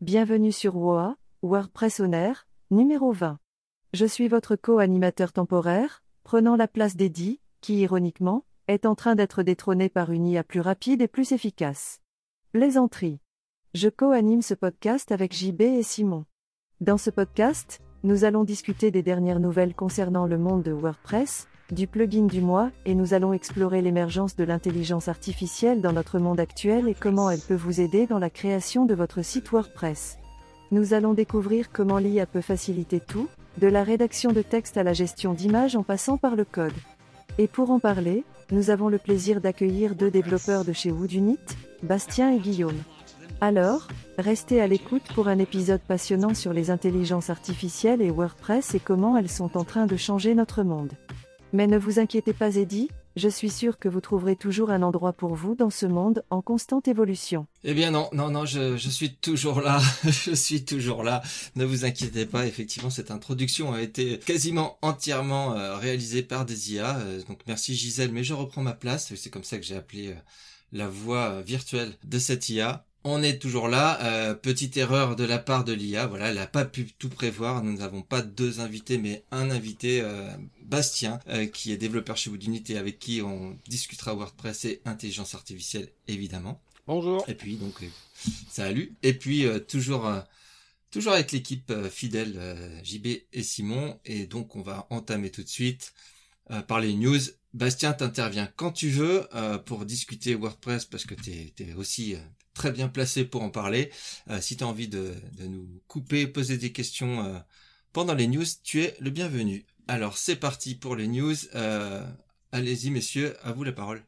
Bienvenue sur WOA, WordPress Honor, numéro 20. Je suis votre co-animateur temporaire, prenant la place d'Eddie, qui ironiquement, est en train d'être détrôné par une IA plus rapide et plus efficace. Plaisanterie. Je co-anime ce podcast avec JB et Simon. Dans ce podcast, nous allons discuter des dernières nouvelles concernant le monde de WordPress, du plugin du mois, et nous allons explorer l'émergence de l'intelligence artificielle dans notre monde actuel et comment elle peut vous aider dans la création de votre site WordPress. Nous allons découvrir comment l'IA peut faciliter tout, de la rédaction de texte à la gestion d'images en passant par le code. Et pour en parler, nous avons le plaisir d'accueillir deux développeurs de chez Woodunit, Bastien et Guillaume. Alors, restez à l'écoute pour un épisode passionnant sur les intelligences artificielles et WordPress et comment elles sont en train de changer notre monde. Mais ne vous inquiétez pas Eddie, je suis sûr que vous trouverez toujours un endroit pour vous dans ce monde en constante évolution. Eh bien non, non, non, je, suis toujours là, je suis toujours là. Ne vous inquiétez pas, effectivement, cette introduction a été quasiment entièrement euh, réalisée par des IA. Euh, donc merci Gisèle, mais je reprends ma place. C'est comme ça que j'ai appelé euh, la voix virtuelle de cette IA. On est toujours là. Euh, petite erreur de la part de l'IA. Voilà, elle n'a pas pu tout prévoir. Nous n'avons pas deux invités, mais un invité, euh, Bastien, euh, qui est développeur chez Woodunit et avec qui on discutera WordPress et intelligence artificielle, évidemment. Bonjour. Et puis donc, salut. Et puis toujours, toujours avec l'équipe fidèle JB et Simon. Et donc on va entamer tout de suite par les news. Bastien, t'interviens quand tu veux pour discuter WordPress parce que t'es es aussi très bien placé pour en parler. Euh, si tu as envie de, nous couper, poser des questions euh, pendant les news, tu es le bienvenu. Alors c'est parti pour les news. Euh, allez-y messieurs, à vous la parole.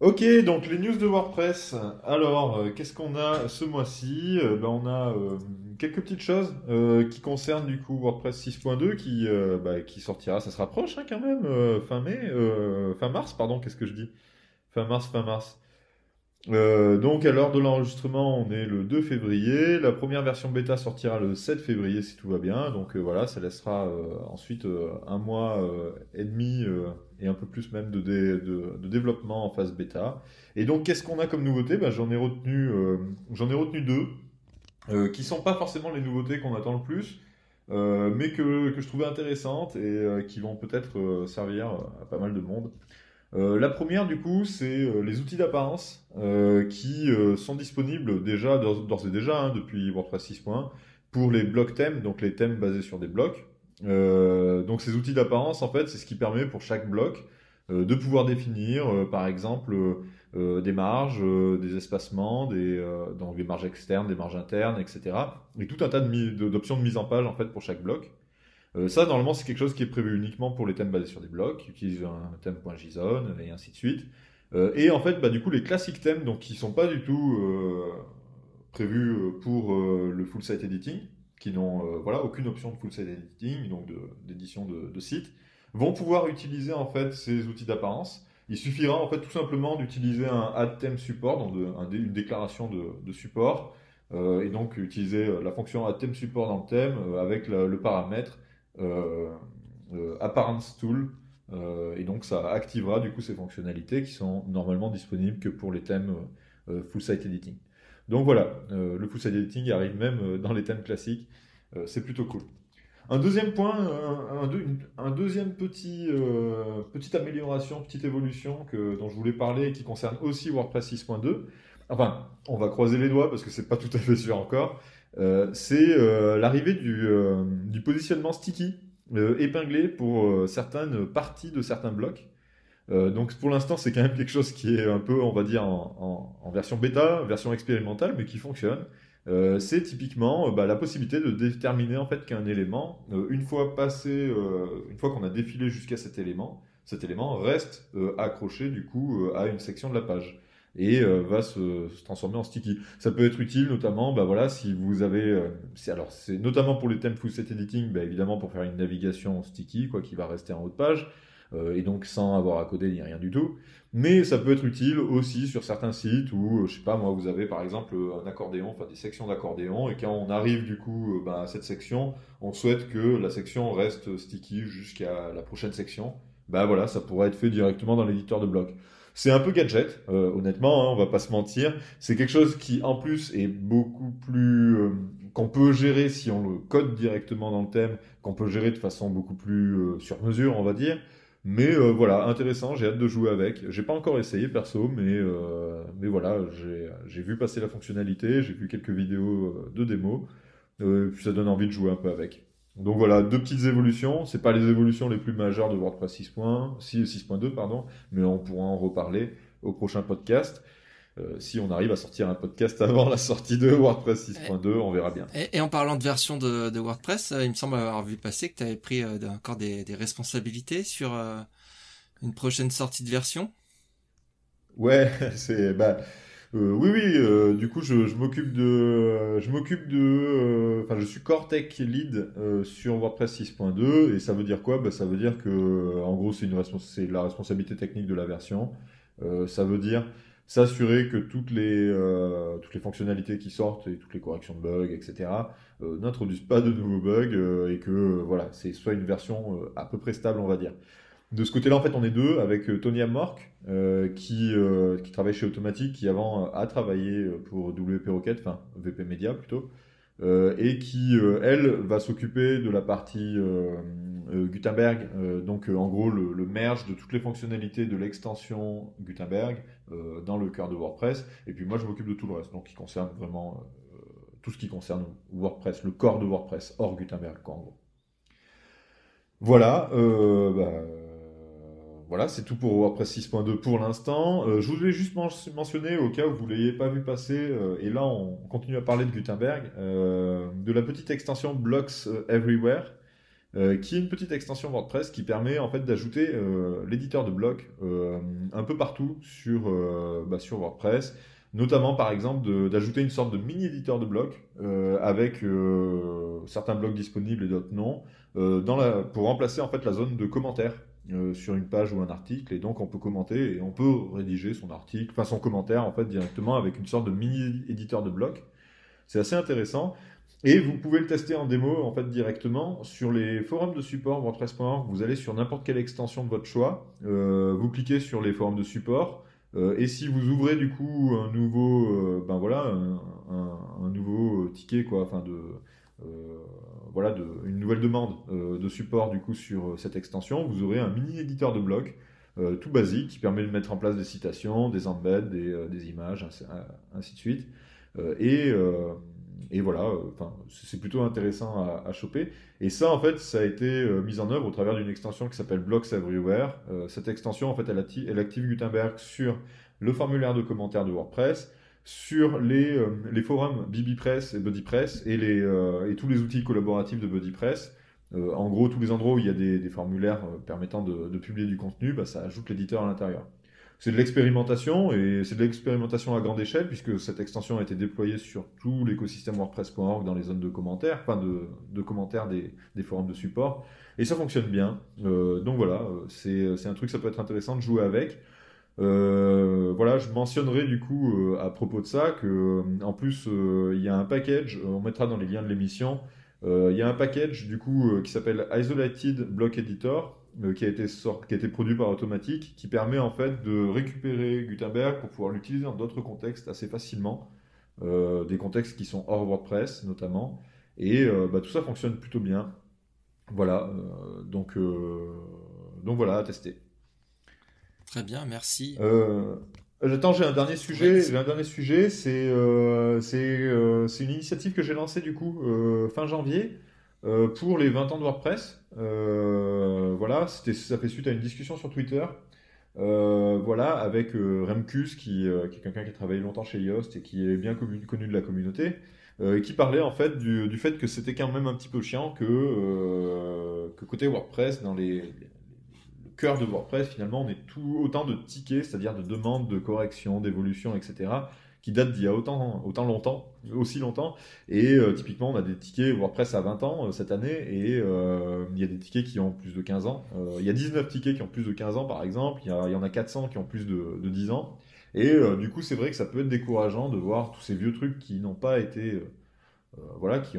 Ok, donc les news de WordPress. Alors, qu'est-ce qu'on a ce mois-ci? Ben, On a quelques petites choses qui concernent du coup WordPress 6.2 qui, bah, qui sortira, ça se rapproche hein, quand même, fin mai, fin mars, pardon, qu'est-ce que je dis? Fin mars, fin mars. Euh, donc à l'heure de l'enregistrement, on est le 2 février. La première version bêta sortira le 7 février si tout va bien. Donc euh, voilà, ça laissera euh, ensuite un mois et demi et un peu plus même de, développement en phase bêta. Et donc qu'est-ce qu'on a comme nouveauté? J'en ai retenu j'en ai retenu deux qui sont pas forcément les nouveautés qu'on attend le plus. mais que, que, je trouvais intéressantes et qui vont peut-être servir à pas mal de monde. Euh, la première, du coup, c'est euh, les outils d'apparence euh, qui sont disponibles déjà, d'ores et déjà, hein, depuis WordPress 6.1, pour les blocs thèmes, donc les thèmes basés sur des blocs. donc ces outils d'apparence, en fait, c'est ce qui permet pour chaque bloc de pouvoir définir, par exemple, des marges, des espacements, des, donc des marges externes, des marges internes, etc. Et tout un tas d'options de, de mise en page, en fait, pour chaque bloc. Euh, ça, normalement, c'est quelque chose qui est prévu uniquement pour les thèmes basés sur des blocs, qui utilisent un thème.json et ainsi de suite. Euh, et en fait, bah, du coup, les classiques thèmes, donc qui sont pas du tout euh, prévus pour le full site editing, qui n'ont voilà aucune option de full site editing, donc d'édition de, site, vont pouvoir utiliser en fait ces outils d'apparence. Il suffira en fait tout simplement d'utiliser un add theme support, donc une déclaration de, support, et donc utiliser la fonction add theme support dans le thème avec le paramètre apparence tool. Euh, et donc ça activera du coup ces fonctionnalités qui sont normalement disponibles que pour les thèmes full site editing. Donc voilà, le full site editing arrive même dans les thèmes classiques. c'est plutôt cool. Un deuxième point, un, deuxième petit, petite amélioration, petite évolution que, dont je voulais parler et qui concerne aussi WordPress 6.2. Enfin, on va croiser les doigts parce que c'est pas tout à fait sûr encore. Euh, c'est euh, l'arrivée du, euh, du, positionnement sticky épinglé pour certaines parties de certains blocs. donc pour l'instant, c'est quand même quelque chose qui est un peu, on va dire, en, version bêta, version expérimentale, mais qui fonctionne. C'est typiquement bah, la possibilité de déterminer en fait qu'un élément, une fois passé, une fois qu'on a défilé jusqu'à cet élément, cet élément reste accroché du coup à une section de la page et euh, va se, transformer en sticky. Ça peut être utile notamment, bah voilà, si vous avez, euh, alors c'est notamment pour les thèmes full set editing, bah, évidemment pour faire une navigation sticky, quoi, qui va rester en haut de page, euh, et donc sans avoir à coder ni rien du tout. Mais ça peut être utile aussi sur certains sites où, je sais pas, moi, vous avez par exemple un accordéon, enfin des sections d'accordéon, et quand on arrive du coup bah, à cette section, on souhaite que la section reste sticky jusqu'à la prochaine section. Bah voilà, ça pourrait être fait directement dans l'éditeur de bloc. C'est un peu gadget, honnêtement, hein, on va pas se mentir. C'est quelque chose qui, en plus, est beaucoup plus qu'on peut gérer si on le code directement dans le thème, qu'on peut gérer de façon beaucoup plus sur mesure, on va dire. Mais euh, voilà, intéressant, j'ai hâte de jouer avec. J'ai pas encore essayé perso, mais, euh, mais voilà, j'ai vu passer la fonctionnalité, j'ai vu quelques vidéos euh, de démo, puis ça donne envie de jouer un peu avec. Donc voilà, deux petites évolutions. C'est pas les évolutions les plus majeures de WordPress 6.2, pardon, mais on pourra en reparler au prochain podcast. Euh, si on arrive à sortir un podcast avant la sortie de WordPress 6.2, on verra bien. Et, en parlant de version de, WordPress, euh, il me semble avoir vu passer que tu avais pris euh, encore des, responsabilités sur une prochaine sortie de version. Ouais, c'est bah oui oui. du coup, je, m'occupe de, je m'occupe de, enfin, je suis Core Tech Lead sur WordPress 6.2 et ça veut dire quoi? Bah, ça veut dire que, en gros, c'est la responsabilité technique de la version. ça veut dire s'assurer que toutes les, euh, toutes les fonctionnalités qui sortent et toutes les corrections de bugs, etc., euh, n'introduisent pas de nouveaux bugs euh, et que voilà, c'est soit une version à peu près stable, on va dire. De ce côté-là, en fait, on est deux avec Tony Amork, qui, qui travaille chez Automatic, qui avant a travaillé pour WP Rocket, enfin VP Media plutôt, et qui, elle, va s'occuper de la partie Gutenberg, donc en gros le, merge de toutes les fonctionnalités de l'extension Gutenberg euh, dans le cœur de WordPress. Et puis moi, je m'occupe de tout le reste, donc qui concerne vraiment euh, tout ce qui concerne WordPress, le corps de WordPress, hors Gutenberg, en gros. Voilà, euh, bah, voilà, c'est tout pour WordPress 6.2 pour l'instant. je voulais juste mentionner, au cas où vous ne l'ayez pas vu passer, et là on continue à parler de Gutenberg, de la petite extension Blocks Everywhere, euh, qui est une petite extension WordPress qui permet en fait d'ajouter euh, l'éditeur de blocs euh, un peu partout sur, bah, sur WordPress, notamment par exemple d'ajouter une sorte de mini éditeur de blocs avec certains blocs disponibles et d'autres non, pour remplacer en fait la zone de commentaires. Sur une page ou un article et donc on peut commenter et on peut rédiger son article, enfin son commentaire en fait directement avec une sorte de mini éditeur de blocs. C'est assez intéressant. Et vous pouvez le tester en démo en fait directement sur les forums de support WordPress.org. Vous allez sur n'importe quelle extension de votre choix, euh, vous cliquez sur les forums de support, euh, et si vous ouvrez du coup un nouveau, euh, ben voilà, un, nouveau ticket quoi, enfin de voilà, une nouvelle demande de support du coup sur cette extension, vous aurez un mini éditeur de bloc. tout basique qui permet de mettre en place des citations, des embeds, des, images, ainsi, de suite. et voilà, euh, c'est plutôt intéressant à, choper. Et ça, en fait, ça a été euh, mis en œuvre au travers d'une extension qui s'appelle Blocks Everywhere. Euh, cette extension, en fait, elle, active, Gutenberg sur le formulaire de commentaires de WordPress, sur les, les forums BBPress et BuddyPress et, les, et tous les outils collaboratifs de BuddyPress. en gros, tous les endroits où il y a des, formulaires permettant de, publier du contenu, bah, ça ajoute l'éditeur à l'intérieur. C'est de l'expérimentation et c'est de l'expérimentation à grande échelle puisque cette extension a été déployée sur tout l'écosystème WordPress.org dans les zones de commentaires, enfin de, commentaires des, forums de support. Et ça fonctionne bien. Euh, donc voilà, c'est un truc, ça peut être intéressant de jouer avec. Euh, voilà, je mentionnerai du coup euh, à propos de ça que en plus il y a un package, on mettra dans les liens de l'émission, il y a un package du coup qui s'appelle Isolated Block Editor euh, qui, a été qui a été produit par Automatic, qui permet en fait de récupérer Gutenberg pour pouvoir l'utiliser dans d'autres contextes assez facilement, euh, des contextes qui sont hors WordPress notamment, et euh, bah, tout ça fonctionne plutôt bien. Voilà, donc, donc voilà, à tester. Très bien, merci. J'attends, j'ai un dernier sujet. un dernier sujet, c'est c'est une initiative que j'ai lancée du coup fin janvier. Euh, pour les 20 ans de WordPress, euh, voilà, ça fait suite à une discussion sur Twitter. Euh, voilà, avec Remkus, qui, qui est quelqu'un qui a travaillé longtemps chez Yoast et qui est bien connu de la communauté, qui parlait en fait du, du fait que c'était quand même un petit peu chiant que, que côté WordPress, dans les, le cœur de WordPress, finalement, on est tout autant de tickets, c'est-à-dire de demandes de correction, d'évolution, etc., qui date d'il y a autant, autant longtemps, aussi longtemps. Et euh, typiquement, on a des tickets WordPress à 20 ans euh, cette année, et euh, il y a des tickets qui ont plus de 15 ans. il y a 19 tickets qui ont plus de 15 ans, par exemple. Il y, en a 400 qui ont plus de, de 10 ans. Et du coup, c'est vrai que ça peut être décourageant de voir tous ces vieux trucs qui n'ont pas été... voilà, qui,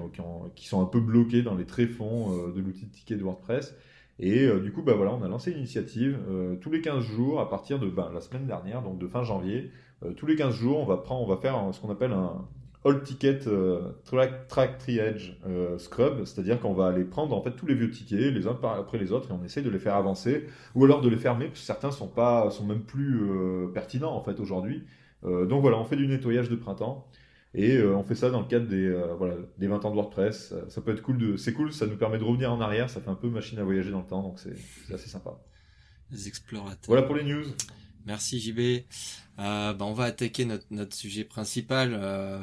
qui, sont un peu bloqués dans les tréfonds de l'outil de ticket de WordPress. Et du coup, bah voilà, on a lancé une initiative tous les 15 jours à partir de ben, la semaine dernière, donc de fin janvier. tous les 15 jours, on va prendre, on va faire ce qu'on appelle un, all ticket euh, track, track triage euh, scrub, c'est-à-dire qu'on va aller prendre en fait tous les vieux tickets les uns après les autres et on essaye de les faire avancer ou alors de les fermer parce que certains sont pas sont même plus euh, pertinents en fait aujourd'hui. donc voilà, on fait du nettoyage de printemps et on fait ça dans le cadre des voilà des 20 ans de WordPress. Ça peut être cool de c'est cool, ça nous permet de revenir en arrière, ça fait un peu machine à voyager dans le temps donc c'est assez sympa. Les explorateurs. Voilà pour les news. Merci JB. Euh, bah, on va attaquer notre, notre sujet principal. Euh,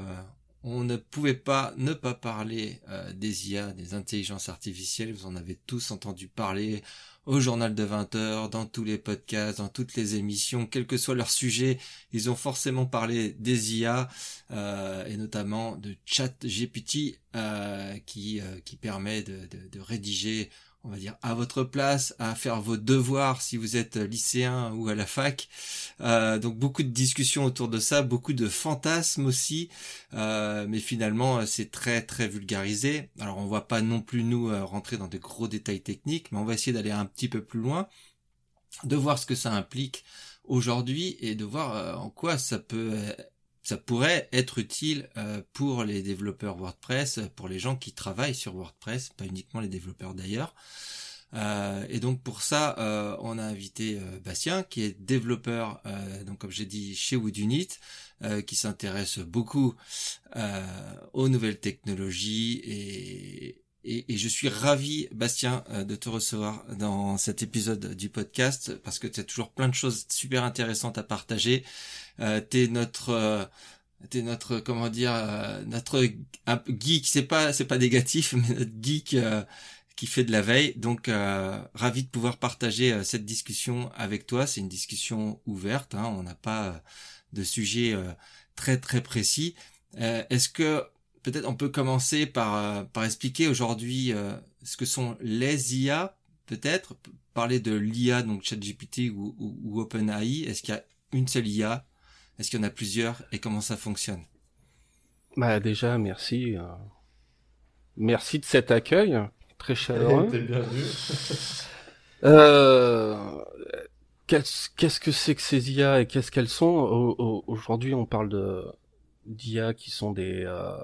on ne pouvait pas ne pas parler euh, des IA, des intelligences artificielles. Vous en avez tous entendu parler au journal de 20 heures, dans tous les podcasts, dans toutes les émissions, quel que soit leur sujet, ils ont forcément parlé des IA euh, et notamment de ChatGPT euh, qui qui permet de rédiger on va dire, à votre place, à faire vos devoirs si vous êtes lycéen ou à la fac. Euh, donc beaucoup de discussions autour de ça, beaucoup de fantasmes aussi, euh, mais finalement c'est très très vulgarisé. Alors on va pas non plus nous euh, rentrer dans de gros détails techniques, mais on va essayer d'aller un petit peu plus loin, de voir ce que ça implique aujourd'hui et de voir en quoi ça peut ça pourrait être utile euh, pour les développeurs WordPress, pour les gens qui travaillent sur WordPress, pas uniquement les développeurs d'ailleurs. Euh, et donc pour ça, euh, on a invité Bastien, qui est développeur, donc comme j'ai dit, chez Woodunit, qui s'intéresse beaucoup aux nouvelles technologies et, et, et, je suis ravi, Bastien, de te recevoir dans cet épisode du podcast parce que tu as toujours plein de choses super intéressantes à partager. Euh, t'es notre euh, t'es notre comment dire euh, notre geek. C'est pas c'est pas négatif mais notre geek qui fait de la veille. Donc ravi de pouvoir partager cette discussion avec toi. C'est une discussion ouverte hein, on n'a pas de sujet très très précis. Est-ce que peut-être on peut commencer par par expliquer aujourd'hui ce que sont les IA peut-être. Parler de l'IA donc ChatGPT ou, ou, ou OpenAI. Est-ce qu'il y a une seule IA est-ce qu'il y en a plusieurs? Et comment ça fonctionne? Bah déjà, merci. Euh, merci de cet accueil très chaleureux. Euh... Qu'est-ce que c'est que ces IA et qu'est-ce qu'elles sont? Aujourd'hui, on parle de d'IA qui sont des euh...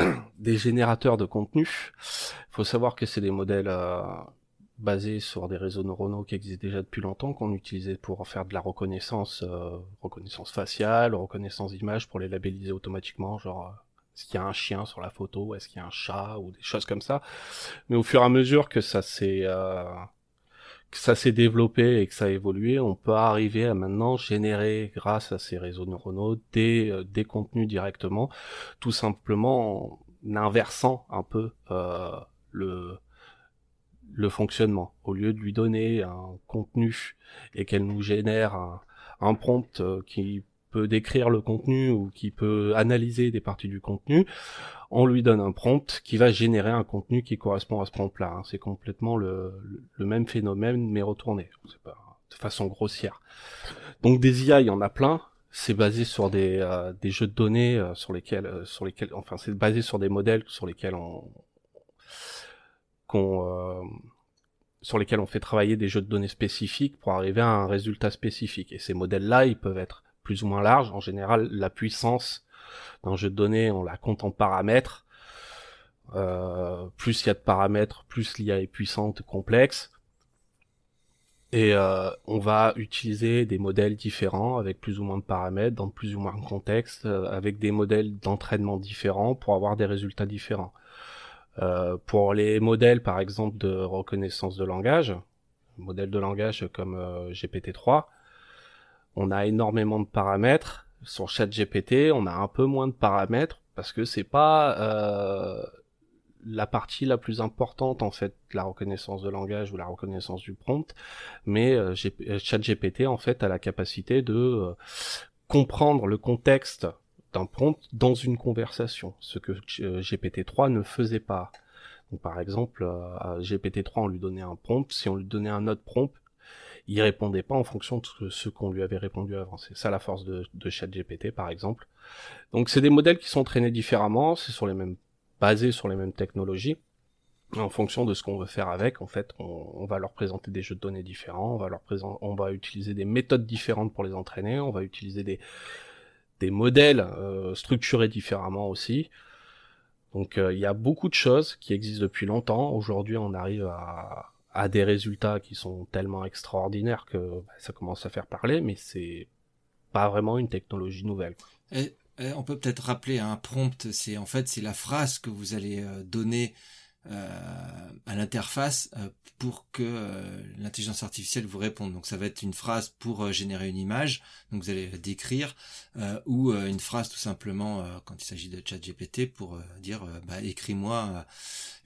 des générateurs de contenu. Il faut savoir que c'est des modèles euh, basé sur des réseaux neuronaux qui existent déjà depuis longtemps, qu'on utilisait pour faire de la reconnaissance, euh, reconnaissance faciale, reconnaissance d'image pour les labelliser automatiquement, genre euh, est-ce qu'il y a un chien sur la photo, est-ce qu'il y a un chat ou des choses comme ça. Mais au fur et à mesure que ça s'est que ça s'est développé et que ça a évolué, on peut arriver à maintenant générer grâce à ces réseaux neuronaux des, des contenus directement, tout simplement en inversant un peu le le fonctionnement. Au lieu de lui donner un contenu et qu'elle nous génère un, prompt euh, qui peut décrire le contenu ou qui peut analyser des parties du contenu, on lui donne un prompt qui va générer un contenu qui correspond à ce prompt-là. Hein. C'est complètement le, même phénomène mais retourné. Pas de façon grossière. Donc des IA, il y en a plein. C'est basé sur des, euh, jeux de données euh, sur lesquels, sur lesquels, enfin c'est basé sur des modèles sur lesquels on, euh, sur lesquels on fait travailler des jeux de données spécifiques pour arriver à un résultat spécifique. Et ces modèles-là, ils peuvent être plus ou moins larges. En général, la puissance d'un jeu de données, on la compte en paramètres. Euh, plus il y a de paramètres, plus l'IA est puissante, complexe. Et euh, on va utiliser des modèles différents avec plus ou moins de paramètres, dans plus ou moins de contextes, avec des modèles d'entraînement différents pour avoir des résultats différents. Euh, pour les modèles, par exemple, de reconnaissance de langage, modèles de langage comme euh, GPT-3, on a énormément de paramètres. Sur ChatGPT, on a un peu moins de paramètres parce que c'est pas euh, la partie la plus importante en fait la reconnaissance de langage ou la reconnaissance du prompt, mais euh, ChatGPT en fait a la capacité de comprendre le contexte d'un prompt dans une conversation, ce que euh, GPT-3 ne faisait pas. Donc, par exemple, euh, à GPT-3, on lui donnait un prompt, si on lui donnait un autre prompt, il répondait pas en fonction de ce qu'on lui avait répondu avant. C'est ça la force de, de ChatGPT, par exemple. Donc, c'est des modèles qui sont traînés différemment, c'est sur les mêmes, basés sur les mêmes technologies. En fonction de ce qu'on veut faire avec, en fait, on, va leur présenter des jeux de données différents, on va leur présenter, on va utiliser des méthodes différentes pour les entraîner, on va utiliser des des modèles euh, structurés différemment aussi. Donc euh, il y a beaucoup de choses qui existent depuis longtemps. Aujourd'hui, on arrive à, à, des résultats qui sont tellement extraordinaires que bah, ça commence à faire parler, mais c'est pas vraiment une technologie nouvelle. Et, on peut peut-être rappeler un prompt, c'est en fait c'est la phrase que vous allez euh, donner à l'interface euh, pour que euh, l'intelligence artificielle vous réponde. Donc ça va être une phrase pour générer une image, donc vous allez décrire, ou une phrase tout simplement quand il s'agit de chat GPT pour dire bah, écris-moi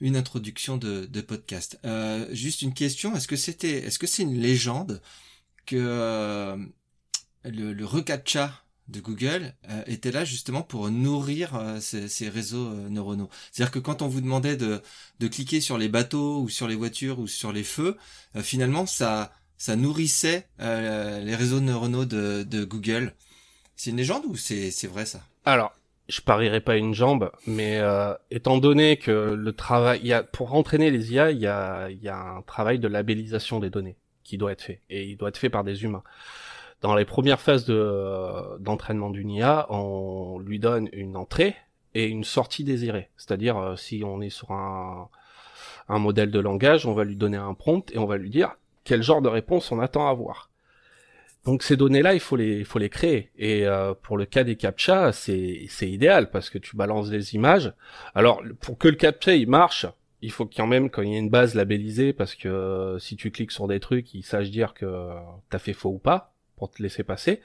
une introduction de, de podcast. juste une question, est-ce que c'était, est-ce que c'est une légende que le, le recaptcha de Google euh, était là justement pour nourrir euh, ces, réseaux euh, neuronaux. C'est-à-dire que quand on vous demandait de, de cliquer sur les bateaux ou sur les voitures ou sur les feux, finalement ça ça nourrissait les réseaux neuronaux de, de Google. C'est une légende ou c'est vrai ça? Alors, je parierais pas une jambe, mais étant donné que le travail, il y a pour entraîner les IA, il y a il y a un travail de labellisation des données qui doit être fait et il doit être fait par des humains dans les premières phases de, d'entraînement d'une IA, on lui donne une entrée et une sortie désirée. C'est-à-dire, euh, si on est sur un, un modèle de langage, on va lui donner un prompt et on va lui dire quel genre de réponse on attend à avoir. Donc ces données-là, il faut les, il faut les créer. Et euh, pour le cas des captcha, c'est, c'est idéal parce que tu balances des images. Alors pour que le captcha il marche, il faut quand même quand il y ait une base labellisée parce que euh, si tu cliques sur des trucs, il sache dire que t'as fait faux ou pas pour te laisser passer.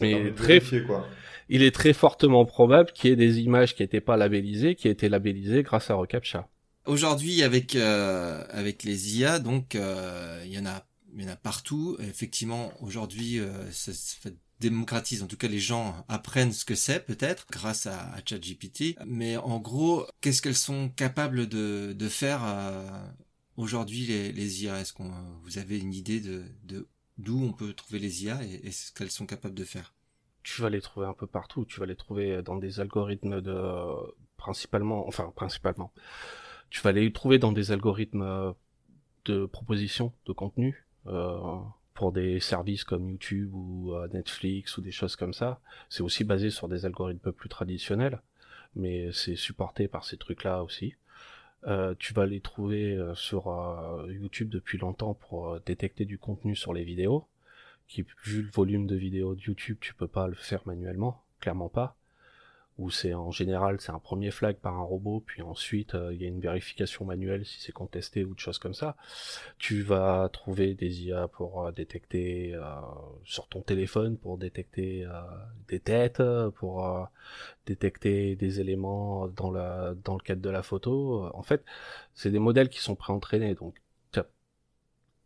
mais très, quoi. il est très fortement probable qu'il y ait des images qui n'étaient pas labellisées, qui étaient labellisées grâce à Recaptcha. Aujourd'hui, avec euh, avec les IA, donc euh, il y en a il y en a partout. Effectivement, aujourd'hui, euh, ça se démocratise. En tout cas, les gens apprennent ce que c'est peut-être grâce à, à ChatGPT. Mais en gros, qu'est-ce qu'elles sont capables de, de faire euh, aujourd'hui les, les IA Est-ce qu'on vous avez une idée de, de d'où on peut trouver les IA et, ce qu'elles sont capables de faire Tu vas les trouver un peu partout. Tu vas les trouver dans des algorithmes de principalement, enfin principalement. Tu vas les trouver dans des algorithmes de proposition de contenu euh, pour des services comme YouTube ou euh, Netflix ou des choses comme ça. C'est aussi basé sur des algorithmes plus traditionnels, mais c'est supporté par ces trucs-là aussi. Euh, tu vas les trouver euh, sur euh, YouTube depuis longtemps pour détecter du contenu sur les vidéos. Qui, vu le volume de vidéos de YouTube, tu peux pas le faire manuellement, clairement pas où c'est en général c'est un premier flag par un robot, puis ensuite euh, il y a une vérification manuelle si c'est contesté ou de choses comme ça. Tu vas trouver des IA pour euh, détecter euh, sur ton téléphone pour détecter des têtes, pour détecter des éléments dans la dans le cadre de la photo. En fait, c'est des modèles qui sont préentraînés, donc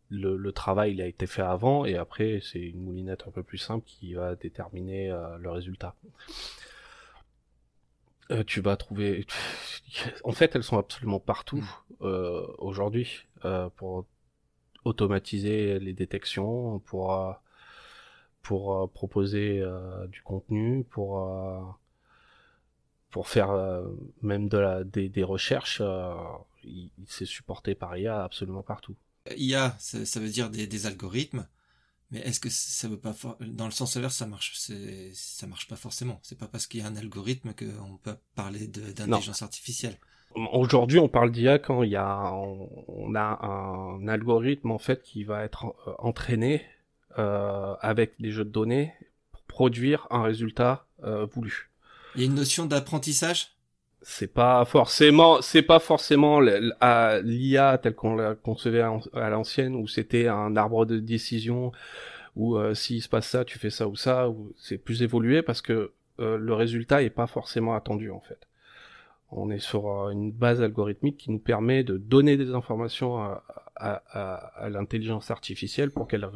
le, le, travail il a été fait avant et après c'est une moulinette un peu plus simple qui va déterminer le résultat. Euh, tu vas trouver. En fait, elles sont absolument partout mm. euh, aujourd'hui euh, pour automatiser les détections, pour pour proposer du contenu, pour pour faire même de la des, des recherches. c'est supporté par IA absolument partout. IA, ça, ça veut dire des, des algorithmes. Mais est-ce que ça veut pas dans le sens inverse ça marche ça marche pas forcément. C'est pas parce qu'il y a un algorithme qu'on peut parler d'intelligence artificielle. Aujourd'hui, on parle d'IA quand il y a on, a un algorithme en fait qui va être euh, entraîné euh, avec des jeux de données pour produire un résultat euh, voulu. Il y a une notion d'apprentissage? C'est pas forcément c'est pas forcément l'IA tel qu'on l'a concevait à l'ancienne où c'était un arbre de décision où euh, s'il se passe ça tu fais ça ou ça c'est plus évolué parce que euh, le résultat est pas forcément attendu en fait. On est sur euh, une base algorithmique qui nous permet de donner des informations à, à, à l'intelligence artificielle pour qu'elle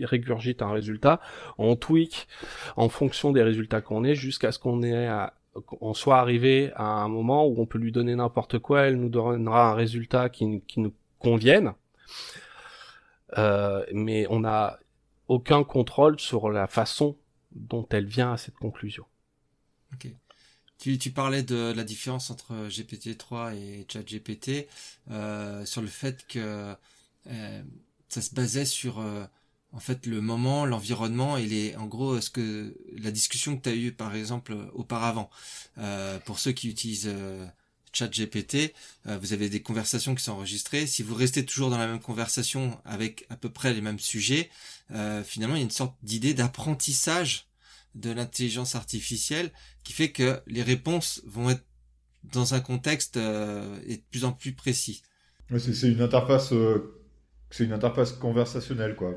régurgite un résultat on tweak en fonction des résultats qu'on ait jusqu'à ce qu'on ait à on soit arrivé à un moment où on peut lui donner n'importe quoi, elle nous donnera un résultat qui, nous convienne. Euh, mais on n'a aucun contrôle sur la façon dont elle vient à cette conclusion. Ok. tu, parlais de la différence entre GPT-3 et ChatGPT euh, sur le fait que euh, ça se basait sur en fait le moment, l'environnement et les en gros ce que la discussion que tu as eue par exemple auparavant. Euh, pour ceux qui utilisent euh, ChatGPT, euh, vous avez des conversations qui sont enregistrées. Si vous restez toujours dans la même conversation avec à peu près les mêmes sujets, euh, finalement il y a une sorte d'idée d'apprentissage de l'intelligence artificielle qui fait que les réponses vont être dans un contexte euh, et de plus en plus précis. c'est une interface, c'est une interface conversationnelle quoi.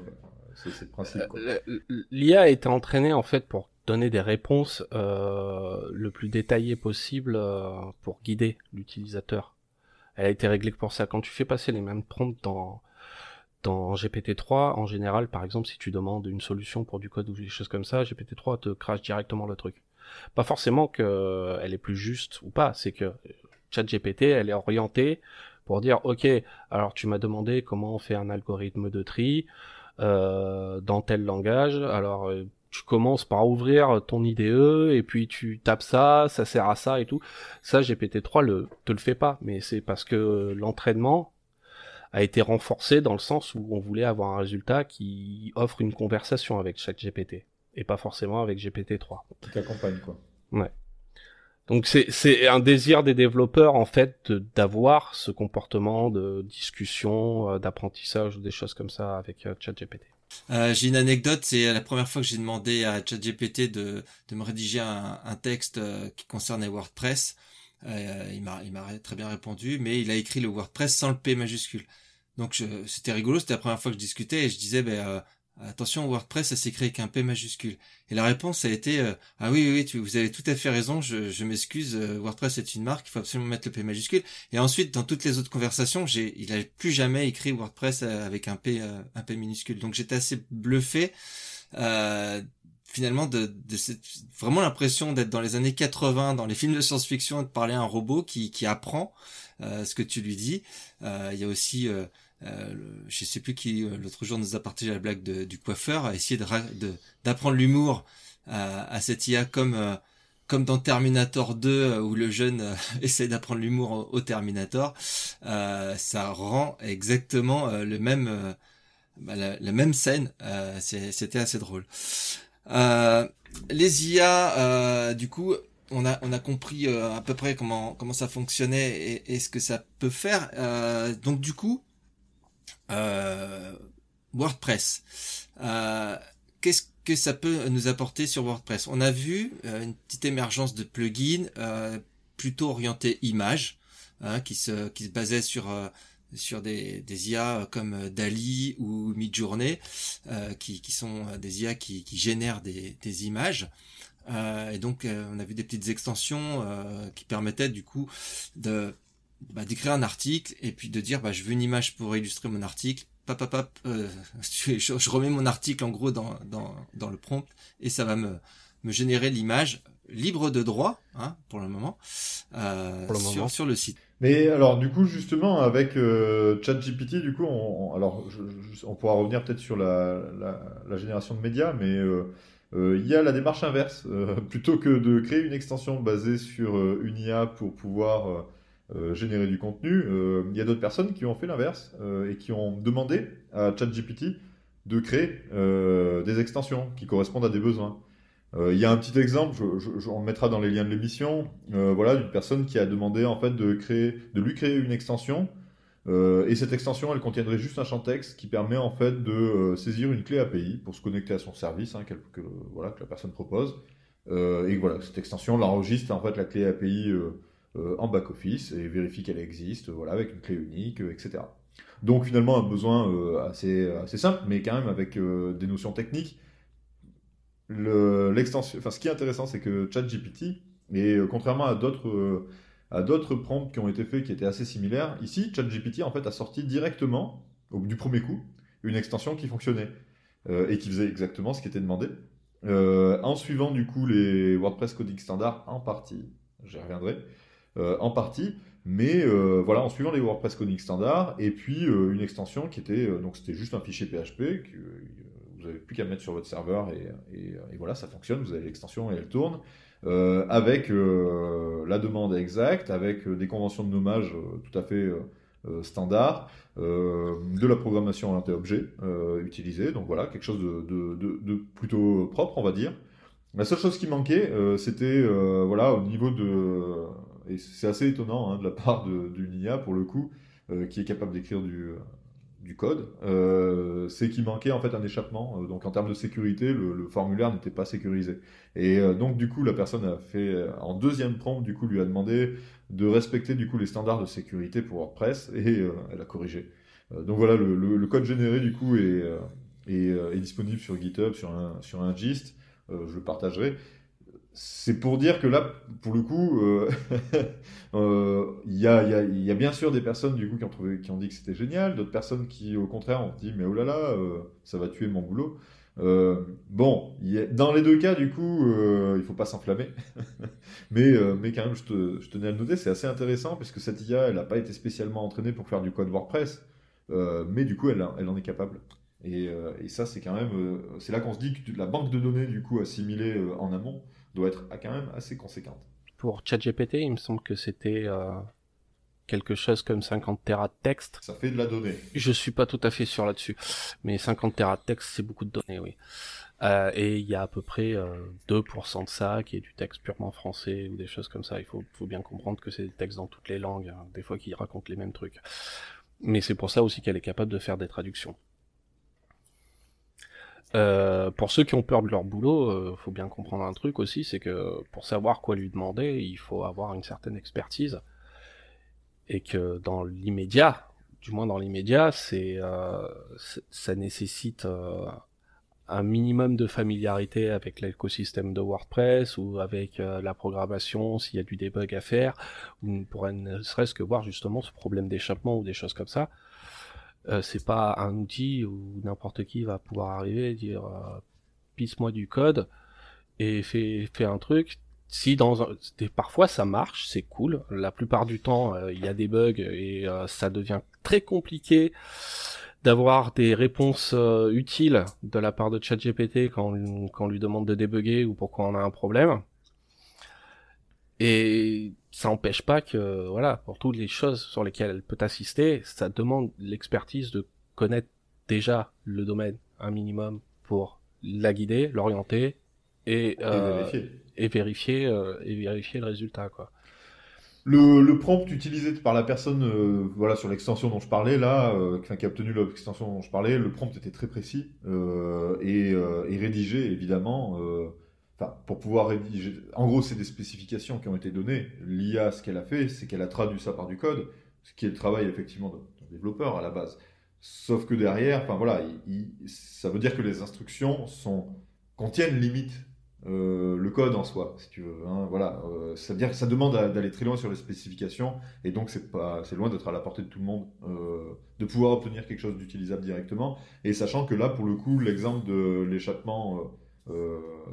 C'est le principe. L'IA a été entraînée en fait pour donner des réponses euh, le plus détaillées possible euh, pour guider l'utilisateur. Elle a été réglée pour ça. Quand tu fais passer les mêmes prompts dans dans GPT-3, en général, par exemple, si tu demandes une solution pour du code ou des choses comme ça, GPT-3 te crache directement le truc. Pas forcément que euh, elle est plus juste ou pas, c'est que ChatGPT, elle est orientée pour dire, ok, alors tu m'as demandé comment on fait un algorithme de tri euh, dans tel langage, alors euh, tu commences par ouvrir ton IDE et puis tu tapes ça, ça sert à ça et tout. Ça, GPT-3 le, te le fait pas, mais c'est parce que l'entraînement a été renforcé dans le sens où on voulait avoir un résultat qui offre une conversation avec chaque GPT et pas forcément avec GPT-3. Qui t'accompagne quoi. Ouais. Donc c'est un désir des développeurs en fait d'avoir ce comportement de discussion, euh, d'apprentissage ou des choses comme ça avec euh, ChatGPT. Euh, j'ai une anecdote, c'est la première fois que j'ai demandé à ChatGPT de, de me rédiger un, un texte euh, qui concernait WordPress. Euh, il m'a il m'a très bien répondu, mais il a écrit le WordPress sans le P majuscule. Donc c'était rigolo, c'était la première fois que je discutais et je disais ben euh, attention WordPress ça s'écrit avec un P majuscule. Et la réponse a été euh, ah oui oui, vous avez tout à fait raison, je, je m'excuse, euh, WordPress est une marque, il faut absolument mettre le P majuscule. Et ensuite dans toutes les autres conversations, j'ai il a plus jamais écrit WordPress euh, avec un P un P minuscule. Donc j'étais assez bluffé finalement de, de cette, vraiment l'impression d'être dans les années 80 dans les films de science-fiction de parler à un robot qui, qui apprend ce que tu lui dis. Il y a aussi euh, je sais plus qui euh, l'autre jour nous a partagé la blague du coiffeur, a essayé d'apprendre l'humour à, à, cette IA comme euh, comme dans Terminator 2 euh, où le jeune essaie d'apprendre l'humour au, Terminator, ça rend exactement le même bah, la, même scène. C'était assez drôle. les IA, du coup, on a on a compris à peu près comment comment ça fonctionnait et, et ce que ça peut faire. donc du coup, euh, WordPress. Euh, qu'est-ce que ça peut nous apporter sur WordPress? On a vu euh, une petite émergence de plugins plutôt orientés images, hein, qui se qui se basait sur sur des, IA comme Dali ou Midjourney, euh, qui, qui sont des IA qui, qui génèrent des, images. Euh, et donc, on a vu des petites extensions qui permettaient du coup de bah, d'écrire un article et puis de dire bah, je veux une image pour illustrer mon article. Pap, euh, je, je, remets mon article en gros dans, dans, dans le prompt et ça va me, me générer l'image libre de droit hein, pour le moment, euh, pour le sur, moment. sur le site. Mais alors du coup justement avec euh, ChatGPT du coup on, alors je, on pourra revenir peut-être sur la, la, la, génération de médias mais euh, euh il y a la démarche inverse euh, plutôt que de créer une extension basée sur une IA pour pouvoir euh, générer du contenu. Euh, il y a d'autres personnes qui ont fait l'inverse euh, et qui ont demandé à ChatGPT de créer des extensions qui correspondent à des besoins. Il y a un petit exemple, je, on le mettra dans les liens de l'émission, voilà, d'une personne qui a demandé en fait de créer, de lui créer une extension et cette extension, elle contiendrait juste un champ texte qui permet en fait de saisir une clé API pour se connecter à son service, hein, que, voilà, que la personne propose. Et voilà, cette extension l'enregistre en fait la clé API en back-office et vérifie qu'elle existe, voilà, avec une clé unique, euh, etc. Donc finalement un besoin euh, assez, assez simple, mais quand même avec des notions techniques. L'extension, enfin, ce qui est intéressant, c'est que ChatGPT, et contrairement à d'autres à d'autres prompts qui ont été faits qui étaient assez similaires, ici ChatGPT en fait a sorti directement, du premier coup, une extension qui fonctionnait euh, et qui faisait exactement ce qui était demandé, euh, en suivant du coup les WordPress coding standards en partie, j'y reviendrai, euh, en partie, mais euh, voilà, en suivant les WordPress coding standards, et puis euh, une extension qui était, donc c'était juste un fichier PHP que vous n'avez plus qu'à mettre sur votre serveur et, voilà, ça fonctionne, vous avez l'extension et elle tourne. avec la demande exacte, avec des conventions de nommage tout à fait standard, de la programmation orientée objet utilisée, donc voilà, quelque chose de, de, plutôt propre, on va dire. La seule chose qui manquait, c'était voilà, au niveau de et c'est assez étonnant hein, de la part d'une IA pour le coup, euh, qui est capable d'écrire du, euh, code, euh, c'est qu'il manquait en fait un échappement. donc en termes de sécurité, le, formulaire n'était pas sécurisé. Et donc du coup, la personne a fait en deuxième prompt, du coup, lui a demandé de respecter du coup les standards de sécurité pour WordPress et elle a corrigé. donc voilà, le, code généré du coup est, est, disponible sur GitHub, sur un, sur un gist. je le partagerai c'est pour dire que là, pour le coup, euh, euh, il y, a, bien sûr des personnes du coup qui ont trouvé, qui ont dit que c'était génial, d'autres personnes qui, au contraire, ont dit mais oh là là, euh, ça va tuer mon boulot. bon, dans les deux cas, du coup, il faut pas s'enflammer, mais mais quand même, je, je tenais à le noter, c'est assez intéressant puisque cette IA, elle n'a pas été spécialement entraînée pour faire du code WordPress, mais du coup, elle, elle en est capable. Et, et ça, c'est quand même, c'est là qu'on se dit que la banque de données du coup assimilée en amont doit être quand même assez conséquente. Pour ChatGPT, il me semble que c'était euh, quelque chose comme 50 Tera de texte. Ça fait de la donnée. Je suis pas tout à fait sûr là-dessus, mais 50 Tera de texte, c'est beaucoup de données, oui. Euh, et il y a à peu près 2% euh, de ça qui est du texte purement français ou des choses comme ça. Il faut, faut bien comprendre que c'est des textes dans toutes les langues, hein, des fois qui racontent les mêmes trucs. Mais c'est pour ça aussi qu'elle est capable de faire des traductions. Euh, pour ceux qui ont peur de leur boulot, euh, faut bien comprendre un truc aussi, c'est que pour savoir quoi lui demander, il faut avoir une certaine expertise, et que dans l'immédiat, du moins dans l'immédiat, c'est euh, ça nécessite euh, un minimum de familiarité avec l'écosystème de WordPress ou avec euh, la programmation s'il y a du debug à faire, ou pour ne serait-ce que voir justement ce problème d'échappement ou des choses comme ça. Euh, c'est pas un outil où n'importe qui va pouvoir arriver et dire euh, pisse-moi du code et fais, fais un truc. Si dans un... parfois ça marche, c'est cool. La plupart du temps, euh, il y a des bugs et ça devient très compliqué d'avoir des réponses utiles de la part de ChatGPT quand, quand on lui demande de débugger ou pourquoi on a un problème. Et ça n'empêche pas que, voilà, pour toutes les choses sur lesquelles elle peut assister, ça demande l'expertise de connaître déjà le domaine un minimum pour la guider, l'orienter et, euh, et vérifier euh, et vérifier, le résultat quoi. Le, le, prompt utilisé par la personne, euh, voilà, sur l'extension dont je parlais là, qui a obtenu l'extension dont je parlais, le prompt était très précis et, et, rédigé évidemment pour pouvoir. En gros, c'est des spécifications qui ont été données. L'IA, ce qu'elle a fait, c'est qu'elle a traduit ça par du code, ce qui est le travail effectivement d'un développeur à la base. Sauf que derrière, enfin voilà, ça veut dire que les instructions contiennent limite euh, le code en soi, si tu veux. Hein, voilà, euh, ça veut dire que ça demande d'aller très loin sur les spécifications, et donc c'est loin d'être à la portée de tout le monde euh, de pouvoir obtenir quelque chose d'utilisable directement. Et sachant que là, pour le coup, l'exemple de l'échappement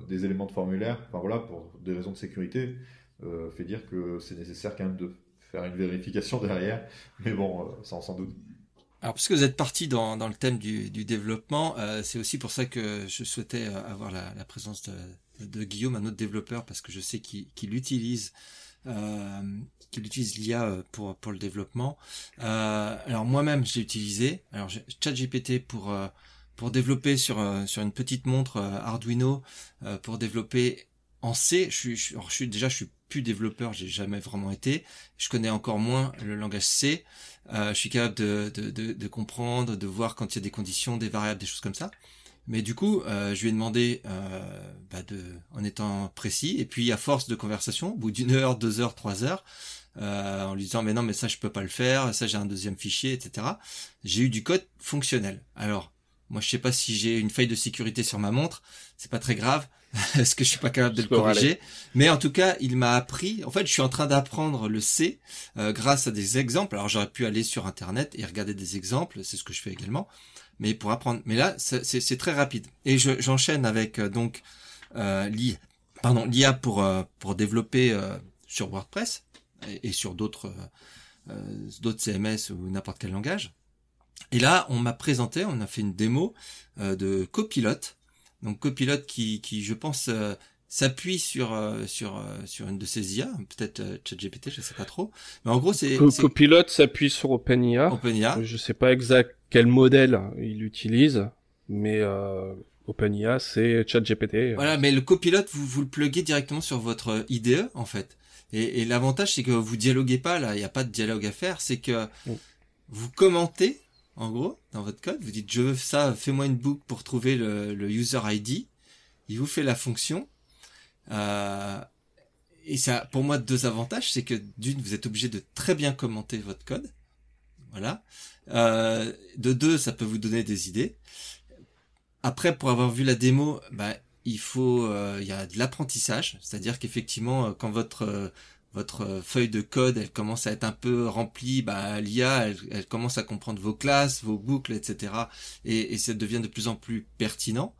des éléments de formulaire, enfin voilà, pour des raisons de sécurité, euh, fait dire que c'est nécessaire quand même de faire une vérification derrière. Mais bon, euh, ça sans doute. Alors, puisque vous êtes parti dans, dans le thème du, du développement, c'est aussi pour ça que je souhaitais avoir la, présence de, Guillaume, un autre développeur, parce que je sais qu'il utilise euh, qu'il utilise l'IA pour pour le développement. Euh, alors moi-même, j'ai utilisé alors ChatGPT pour pour développer sur euh, sur une petite montre euh, Arduino euh, pour développer en C. Je suis, je, je suis déjà je suis plus développeur, j'ai jamais vraiment été. Je connais encore moins le langage C. je suis capable de, de, de, de, comprendre, de voir quand il y a des conditions, des variables, des choses comme ça. Mais du coup, je lui ai demandé, bah de, en étant précis, et puis à force de conversation, au bout d'une heure, deux heures, trois heures, en lui disant mais non mais ça je peux pas le faire, ça j'ai un deuxième fichier, etc. J'ai eu du code fonctionnel. Alors moi, je sais pas si j'ai une faille de sécurité sur ma montre. C'est pas très grave. Est-ce que je suis pas capable de le corriger? Mais en tout cas, il m'a appris. En fait, je suis en train d'apprendre le C euh, grâce à des exemples. Alors, j'aurais pu aller sur Internet et regarder des exemples. C'est ce que je fais également. Mais pour apprendre. Mais là, c'est très rapide. Et j'enchaîne avec euh, donc euh, l'IA. Pardon, l'IA pour euh, pour développer euh, sur WordPress et, et sur d'autres d'autres CMS ou n'importe quel langage. Et là, on m'a présenté, on a fait une démo euh, de Copilot. Donc Copilot qui, qui je pense, euh, s'appuie sur euh, sur euh, sur une de ces IA, peut-être euh, ChatGPT, je sais pas trop. Mais en gros, c'est Copilot s'appuie sur OpenIA. OpenIA. Je sais pas exact quel modèle il utilise, mais euh, OpenIA c'est ChatGPT. Voilà, mais le Copilot, vous vous le pluguez directement sur votre IDE en fait. Et, et l'avantage, c'est que vous dialoguez pas là, il n'y a pas de dialogue à faire, c'est que vous commentez en gros dans votre code, vous dites je veux ça, fais-moi une boucle pour trouver le, le user ID. Il vous fait la fonction. Euh, et ça, pour moi, deux avantages, c'est que d'une, vous êtes obligé de très bien commenter votre code. Voilà. Euh, de deux, ça peut vous donner des idées. Après, pour avoir vu la démo, bah, il faut, euh, il y a de l'apprentissage, c'est-à-dire qu'effectivement, euh, quand votre euh, votre euh, feuille de code, elle commence à être un peu remplie, bah, l'IA, elle, commence à comprendre vos classes, vos boucles, etc. Et, et ça devient de plus en plus pertinent.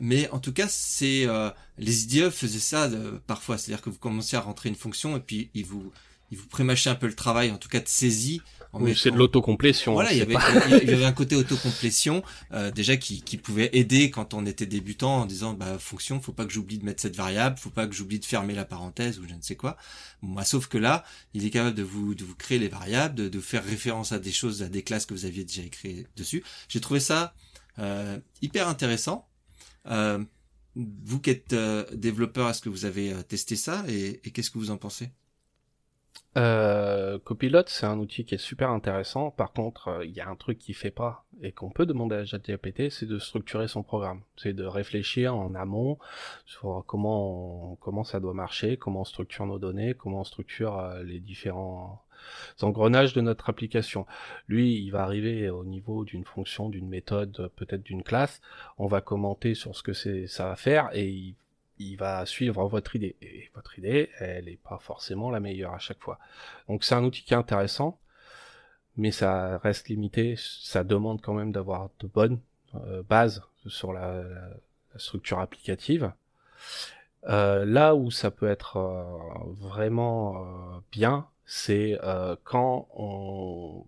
Mais en tout cas, c'est euh, les IDE faisaient ça euh, parfois, c'est-à-dire que vous commenciez à rentrer une fonction et puis ils vous ils vous prémâchaient un peu le travail, en tout cas de saisie. Oui, c'est de l'autocomplétion. voilà, il y avait, il y avait un côté autocomplétion euh, déjà qui, qui pouvait aider quand on était débutant en disant bah fonction, faut pas que j'oublie de mettre cette variable, faut pas que j'oublie de fermer la parenthèse ou je ne sais quoi. Bah, sauf que là, il est capable de vous de vous créer les variables, de, de faire référence à des choses, à des classes que vous aviez déjà écrites dessus. J'ai trouvé ça euh, hyper intéressant. Euh, vous qui êtes euh, développeur, est-ce que vous avez euh, testé ça et, et qu'est-ce que vous en pensez? Euh, Copilot, c'est un outil qui est super intéressant. Par contre, euh, il y a un truc qui fait pas et qu'on peut demander à ChatGPT, c'est de structurer son programme. C'est de réfléchir en amont sur comment ça doit marcher, comment on structure nos données, comment on structure euh, les différents engrenages de notre application. Lui, il va arriver au niveau d'une fonction, d'une méthode, peut-être d'une classe. On va commenter sur ce que c'est ça va faire et il il va suivre votre idée. Et votre idée, elle n'est pas forcément la meilleure à chaque fois. Donc c'est un outil qui est intéressant, mais ça reste limité. Ça demande quand même d'avoir de bonnes euh, bases sur la, structure applicative. Euh, là où ça peut être euh, vraiment bien, c'est quand on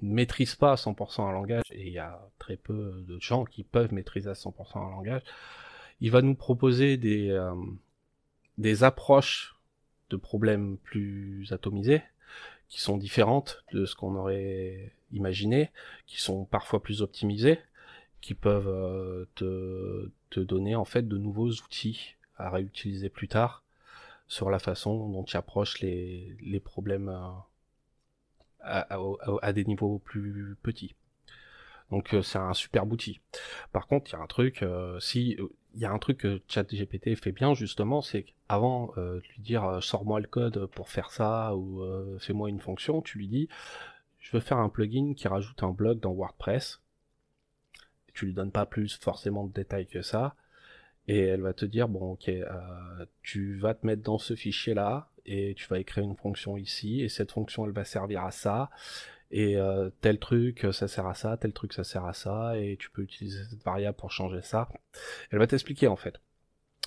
maîtrise pas à 100% un langage, et il y a très peu de gens qui peuvent maîtriser à 100% un langage, il va nous proposer des, euh, des approches de problèmes plus atomisés, qui sont différentes de ce qu'on aurait imaginé, qui sont parfois plus optimisées, qui peuvent euh, te, donner en fait de nouveaux outils à réutiliser plus tard sur la façon dont tu approches les, problèmes euh, à, des niveaux plus petits. Donc c'est un super outil. Par contre, il y a un truc, si il y a un truc que ChatGPT fait bien justement, c'est qu'avant euh, de lui dire euh, sors-moi le code pour faire ça ou euh, fais-moi une fonction, tu lui dis je veux faire un plugin qui rajoute un bloc dans WordPress. Tu lui donnes pas plus forcément de détails que ça. Et elle va te dire bon ok, tu vas te mettre dans ce fichier là et tu vas écrire une fonction ici et cette fonction elle va servir à ça et euh, tel truc ça sert à ça, tel truc ça sert à ça et tu peux utiliser cette variable pour changer ça. Elle va t'expliquer en fait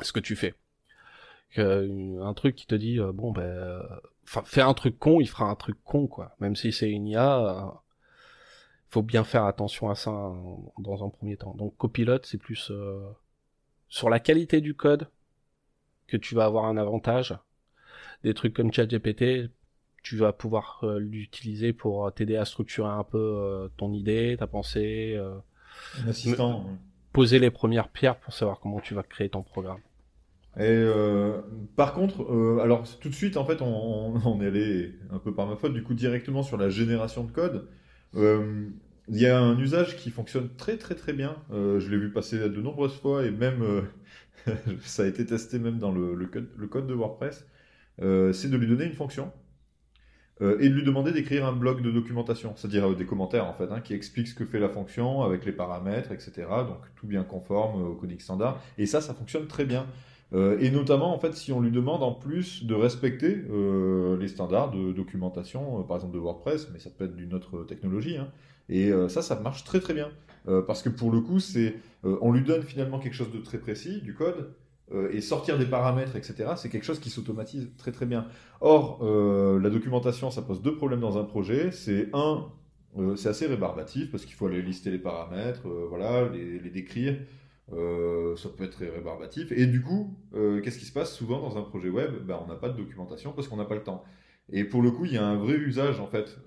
ce que tu fais. Que, un truc qui te dit euh, bon ben euh, enfin fais un truc con, il fera un truc con quoi. Même si c'est une IA, euh, faut bien faire attention à ça hein, dans un premier temps. Donc copilote c'est plus euh, sur la qualité du code que tu vas avoir un avantage. Des trucs comme ChatGPT, tu vas pouvoir euh, l'utiliser pour euh, t'aider à structurer un peu euh, ton idée, ta pensée, euh, Un assistant. ouais. poser les premières pierres pour savoir comment tu vas créer ton programme. Et par contre, alors tout de suite, en fait, on, est allé un peu par ma faute, du coup, directement sur la génération de code. Il y a un usage qui fonctionne très très très bien. Je l'ai vu passer de nombreuses fois et même ça a été testé même dans le, le code, le code de WordPress. C'est de lui donner une fonction euh, et de lui demander d'écrire un bloc de documentation, c'est-à-dire euh, des commentaires en fait, hein, qui expliquent ce que fait la fonction avec les paramètres, etc. Donc tout bien conforme euh, au coding standard. Et ça, ça fonctionne très bien. Et notamment, en fait, si on lui demande en plus de respecter les standards de documentation, par exemple de WordPress, mais ça peut être d'une autre technologie. hein. Et ça, ça marche très très bien. Parce que pour le coup, c'est, on lui donne finalement quelque chose de très précis, du code, euh, et sortir des paramètres, etc., c'est quelque chose qui s'automatise très très bien. Or, euh, la documentation, ça pose deux problèmes dans un projet. C'est un, euh, c'est assez rébarbatif parce qu'il faut aller lister les paramètres, voilà, les, décrire. Ça peut être très rébarbatif. Et du coup, qu'est-ce qui se passe souvent dans un projet web? Ben, On n'a pas de documentation parce qu'on n'a pas le temps. Et pour le coup, il y a un vrai usage en fait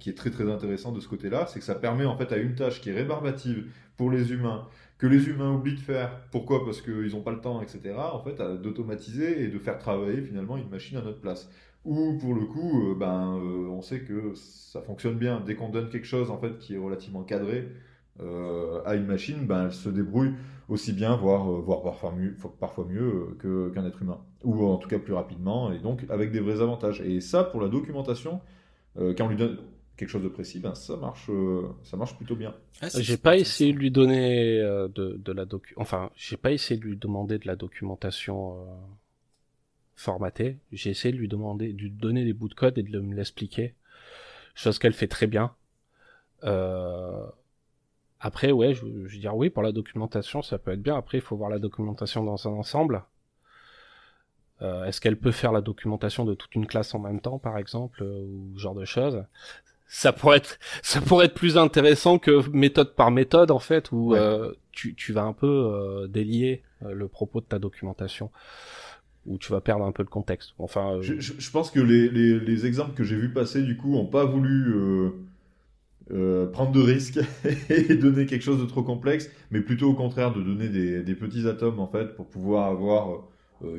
qui est très très intéressant de ce côté-là, c'est que ça permet en fait à une tâche qui est rébarbative pour les humains, que les humains oublient de faire. Pourquoi? Parce qu'ils n'ont pas le temps, etc. En fait, d'automatiser et de faire travailler finalement une machine à notre place. Ou pour le coup, ben, on sait que ça fonctionne bien. Dès qu'on donne quelque chose en fait qui est relativement cadré, euh, à une machine, ben, elle se débrouille aussi bien, voire, euh, parfois mieux, parfois mieux euh, qu'un être humain. Ou en tout cas plus rapidement, et donc avec des vrais avantages. Et ça, pour la documentation, quand on lui donne quelque chose de précis, ben, ça, marche, ça marche plutôt bien. Ah, j'ai pas essayé de lui donner de, de, la docu... Enfin, j'ai pas essayé de lui demander de la documentation formatée. J'ai essayé de lui demander, de lui donner des bouts de code et de me l'expliquer. Chose qu'elle fait très bien. Euh, après, ouais, je, je veux dire oui, pour la documentation, ça peut être bien. Après, il faut voir la documentation dans un ensemble. Euh, Est-ce qu'elle peut faire la documentation de toute une classe en même temps, par exemple, euh, ou ce genre de choses? Ça pourrait être, ça pourrait être plus intéressant que méthode par méthode, en fait, où euh, tu, tu, vas un peu euh, délier euh, le propos de ta documentation où tu vas perdre un peu le contexte. Enfin, je, je, je pense que les, les, les exemples que j'ai vu passer, du coup, ont pas voulu prendre de risques et donner quelque chose de trop complexe, mais plutôt au contraire de donner des, des petits atomes en fait pour pouvoir avoir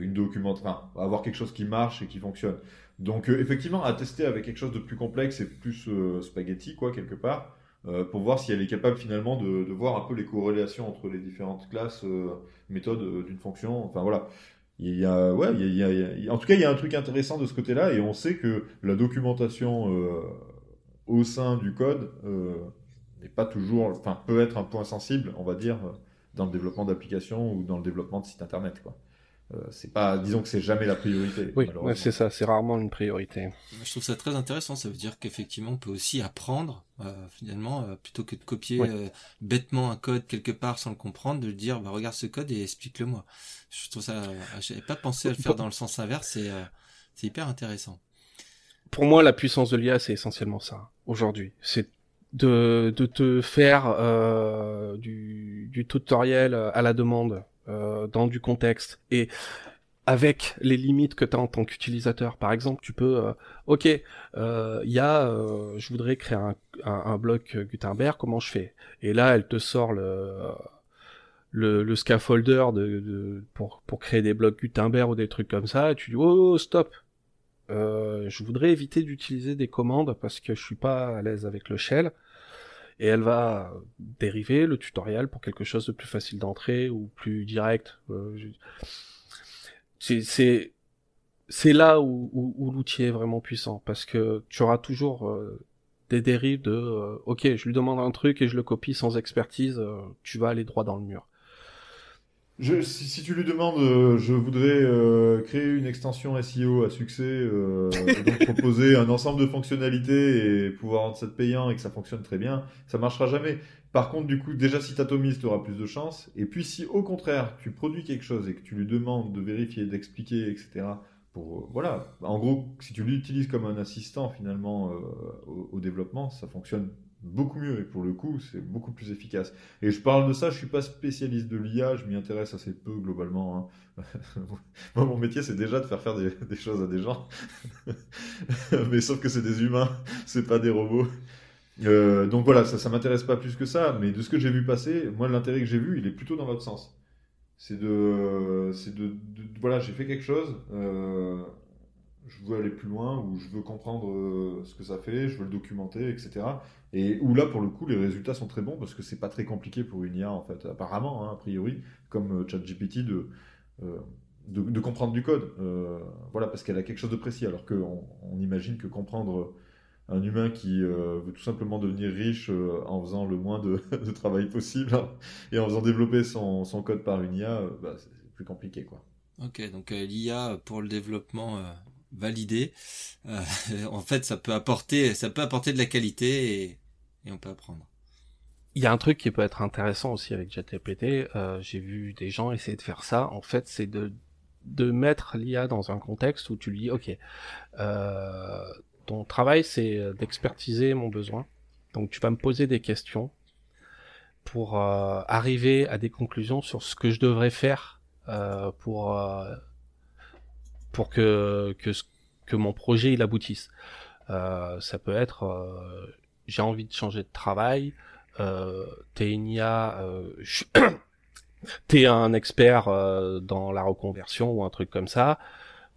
une documentation, enfin, avoir quelque chose qui marche et qui fonctionne. Donc euh, effectivement, à tester avec quelque chose de plus complexe et plus spaghetti quoi quelque part, pour voir si elle est capable finalement de, de, voir un peu les corrélations entre les différentes classes, méthodes d'une fonction. Enfin voilà. Il y a, ouais, il y a, il y a, en tout cas, il y a un truc intéressant de ce côté-là, et on sait que la documentation au sein du code euh, n'est pas toujours, enfin peut être un point sensible, on va dire, dans le développement d'applications ou dans le développement de sites internet, quoi. Euh, c'est pas, disons que c'est jamais la priorité. Oui, c'est ça, c'est rarement une priorité. Je trouve ça très intéressant. Ça veut dire qu'effectivement, on peut aussi apprendre euh, finalement, euh, plutôt que de copier euh, bêtement un code quelque part sans le comprendre, de le dire, bah, regarde ce code et explique-le-moi. Je trouve ça, j'avais pas pensé à le faire dans le sens inverse. C'est, c'est hyper intéressant pour moi, la puissance de l'IA, c'est essentiellement ça aujourd'hui. C'est de, de te faire euh, du, du, tutoriel à la demande euh, dans du contexte et avec les limites que tu as en tant qu'utilisateur. Par exemple, tu peux, euh, ok, il euh, y a, je voudrais créer un, bloc Gutenberg, comment je fais? Et là, elle te sort le le, scaffolder de, pour, pour créer des blocs Gutenberg ou des trucs comme ça, et tu dis oh stop, euh, je voudrais éviter d'utiliser des commandes parce que je suis pas à l'aise avec le shell. Et elle va dériver le tutoriel pour quelque chose de plus facile d'entrée ou plus direct. Euh, c'est c'est là où, où, l'outil est vraiment puissant parce que tu auras toujours euh, des dérives de euh, ok je lui demande un truc et je le copie sans expertise tu vas aller droit dans le mur je, si, si, tu lui demandes, euh, je voudrais euh, créer une extension SEO à succès, euh, donc proposer un ensemble de fonctionnalités et pouvoir rendre ça payant et que ça fonctionne très bien, ça marchera jamais. Par contre, du coup, déjà si tu atomises, tu auras plus de chance. Et puis si au contraire, tu produis quelque chose et que tu lui demandes de vérifier, d'expliquer, etc. Pour, euh, voilà, en gros, si tu l'utilises comme un assistant finalement au, au développement, ça fonctionne beaucoup mieux et pour le coup c'est beaucoup plus efficace. Et je parle de ça je suis pas spécialiste de l'IA je m'y intéresse assez peu globalement hein. moi mon métier c'est déjà de faire faire des, choses à des gens. Mais sauf que c'est des humains c'est pas des robots. Euh, donc voilà ça ça m'intéresse pas plus que ça mais de ce que j'ai vu passer moi l'intérêt que j'ai vu il est plutôt dans l'autre sens. C'est de c'est de, de, voilà j'ai fait quelque chose euh, je veux aller plus loin, ou je veux comprendre euh, ce que ça fait, je veux le documenter, etc. Et où là, pour le coup, les résultats sont très bons parce que c'est pas très compliqué pour une IA, en fait, apparemment, hein, a priori, comme euh, ChatGPT, de, euh, de, de, comprendre du code. Voilà, parce qu'elle a quelque chose de précis, alors qu'on on imagine que comprendre un humain qui veut tout simplement devenir riche en faisant le moins de, de, travail possible hein, et en faisant développer son, son code par une IA, bah, c'est plus compliqué, quoi. Ok, donc l'IA pour le développement validé. Euh, en fait, ça peut apporter, ça peut apporter de la qualité et, et, on peut apprendre. Il y a un truc qui peut être intéressant aussi avec JTPT. Euh, J'ai vu des gens essayer de faire ça. En fait, c'est de de mettre l'IA dans un contexte où tu lui dis, ok, euh, ton travail c'est d'expertiser mon besoin. Donc tu vas me poser des questions pour arriver à des conclusions sur ce que je devrais faire pour pour que que que mon projet il aboutisse. ça peut être j'ai envie de changer de travail, euh, t'es euh, t'es un expert euh, dans la reconversion ou un truc comme ça,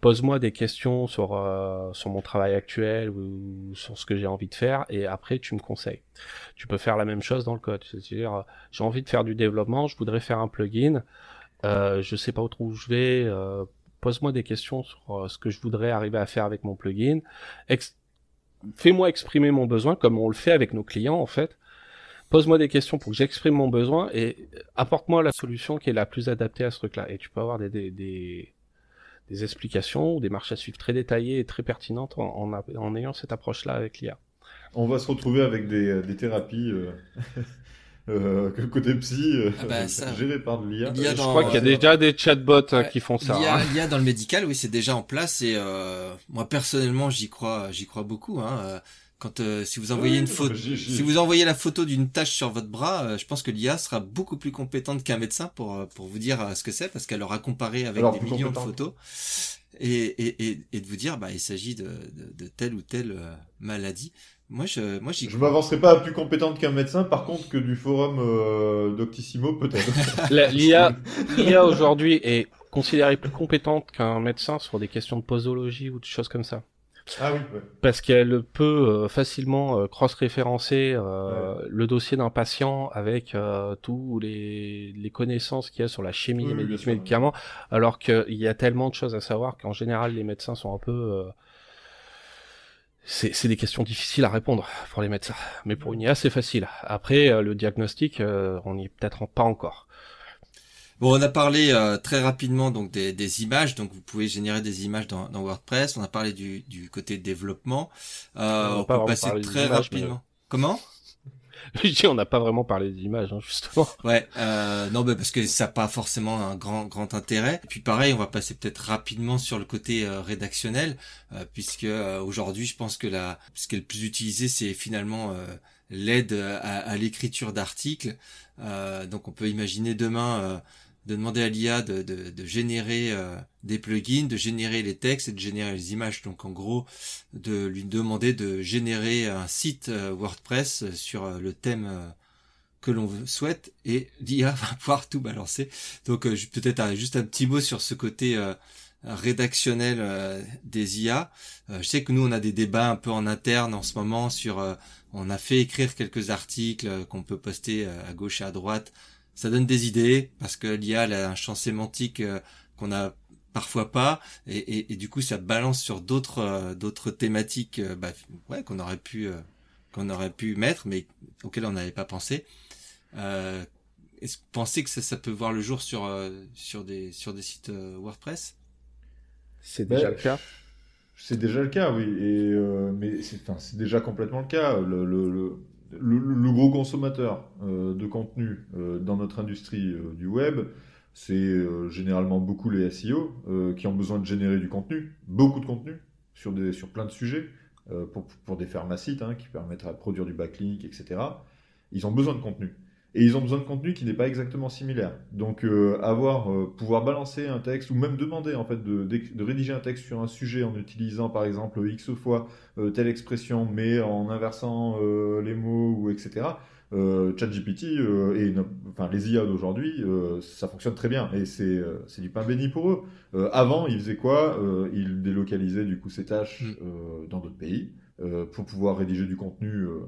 pose-moi des questions sur euh, sur mon travail actuel ou sur ce que j'ai envie de faire et après tu me conseilles. Tu peux faire la même chose dans le code, c'est-à-dire euh, j'ai envie de faire du développement, je voudrais faire un plugin, euh, je sais pas où je vais, euh, pose-moi des questions sur ce que je voudrais arriver à faire avec mon plugin. Fais-moi exprimer mon besoin comme on le fait avec nos clients en fait pose-moi des questions pour que j'exprime mon besoin et apporte-moi la solution qui est la plus adaptée à ce truc-là. Et tu peux avoir des, des, des, des explications ou des marches à suivre très détaillées et très pertinentes en, en, en ayant cette approche-là avec l'IA. On va se retrouver avec des, des thérapies. Euh... Euh, côté psy euh, ah bah, ça... géré par de l'IA. Je crois qu'il y a déjà des chatbots hein, qui font ça. L'IA, hein. dans le médical, oui, c'est déjà en place et euh, moi personnellement, j'y crois, j'y crois beaucoup. Hein. Quand euh, si vous envoyez une photo, si vous envoyez la photo d'une tache sur votre bras, euh, je pense que l'IA sera beaucoup plus compétente qu'un médecin pour euh, pour vous dire ce que c'est parce qu'elle aura comparé avec des millions de photos et, et, et, et, de vous dire bah il s'agit de, de, de, telle ou telle maladie. Moi je moi j'y Je m'avancerai pas à plus compétente qu'un médecin par contre que du forum euh, Doctissimo peut-être. L'IA l'IA aujourd'hui est considérée plus compétente qu'un médecin sur des questions de posologie ou de choses comme ça. Ah oui. Parce qu'elle peut euh, facilement euh, cross-référencer euh, le dossier d'un patient avec tous les, les connaissances qu'il y a sur la chimie des médicaments, alors qu'il y a tellement de choses à savoir qu'en général les médecins sont un peu c'est des questions difficiles à répondre pour les médecins, mais pour une IA c'est facile. Après le diagnostic, on n'y est peut-être pas encore. Bon, on a parlé euh, très rapidement donc des, des, images, donc vous pouvez générer des images dans, dans WordPress. On a parlé du, du côté développement. Euh, on, peut passer très rapidement. Comment Je dis, on n'a pas vraiment parlé des images, hein, justement. Ouais, euh, non, mais parce que ça n'a pas forcément un grand grand intérêt. Et puis pareil, on va passer peut-être rapidement sur le côté euh, rédactionnel, euh, puisque aujourd'hui, je pense que la, ce qui est le plus utilisé, c'est finalement l'aide à, à l'écriture d'articles. donc, on peut imaginer demain de demander à l'IA de, de, générer euh, des plugins, de générer les textes et de générer les images. Donc en gros, de lui demander de générer un site euh, WordPress sur euh, le thème que l'on souhaite et l'IA va pouvoir tout balancer. Donc peut-être juste un petit mot sur ce côté rédactionnel des IA. je sais que nous on a des débats un peu en interne en ce moment sur on a fait écrire quelques articles qu'on peut poster à gauche et à droite ça donne des idées parce que l'IA a un champ sémantique euh, qu'on a parfois pas et, et, et, du coup ça balance sur d'autres euh, d'autres thématiques euh, bah, ouais qu'on aurait pu qu'on aurait pu mettre mais auxquelles on n'avait pas pensé. Euh, est-ce pensez que ça, ça, peut voir le jour sur sur des sur des sites WordPress? C'est déjà le cas. c'est déjà le cas oui et mais c'est enfin, c'est déjà complètement le cas. Le, le, le le, gros consommateur euh, de contenu euh, dans notre industrie euh, du web, c'est généralement beaucoup les SEO qui ont besoin de générer du contenu, beaucoup de contenu sur, des, sur plein de sujets, pour, pour des pharmacites hein, qui permettraient de produire du backlink, etc. Ils ont besoin de contenu et ils ont besoin de contenu qui n'est pas exactement similaire. Donc euh, avoir euh, pouvoir balancer un texte ou même demander en fait de, de, rédiger un texte sur un sujet en utilisant par exemple x fois euh, telle expression mais en inversant les mots ou etc. ChatGPT et enfin les IA d'aujourd'hui ça fonctionne très bien et c'est c'est du pain béni pour eux. avant ils faisaient quoi? Ils délocalisaient du coup ces tâches mm. dans d'autres pays pour pouvoir rédiger du contenu euh,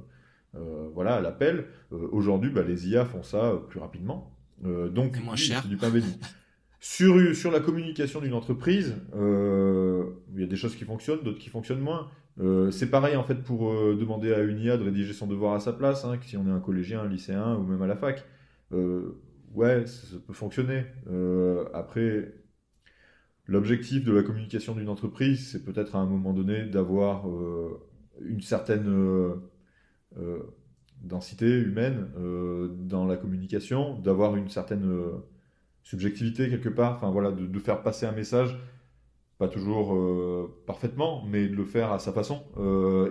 voilà, à l'appel. Euh, aujourd'hui, bah, les IA font ça euh, plus rapidement. donc, c'est du pain béni. Sur, sur la communication d'une entreprise, il y a des choses qui fonctionnent, d'autres qui fonctionnent moins. c'est pareil en fait pour demander à une IA de rédiger son devoir à sa place, hein, si on est un collégien, un lycéen ou même à la fac. ouais, ça, peut fonctionner. après, l'objectif de la communication d'une entreprise, c'est peut-être à un moment donné d'avoir une certaine euh, densité humaine euh, dans la communication, d'avoir une certaine euh, subjectivité quelque part, enfin voilà, de, faire passer un message, pas toujours parfaitement, mais de le faire à sa façon.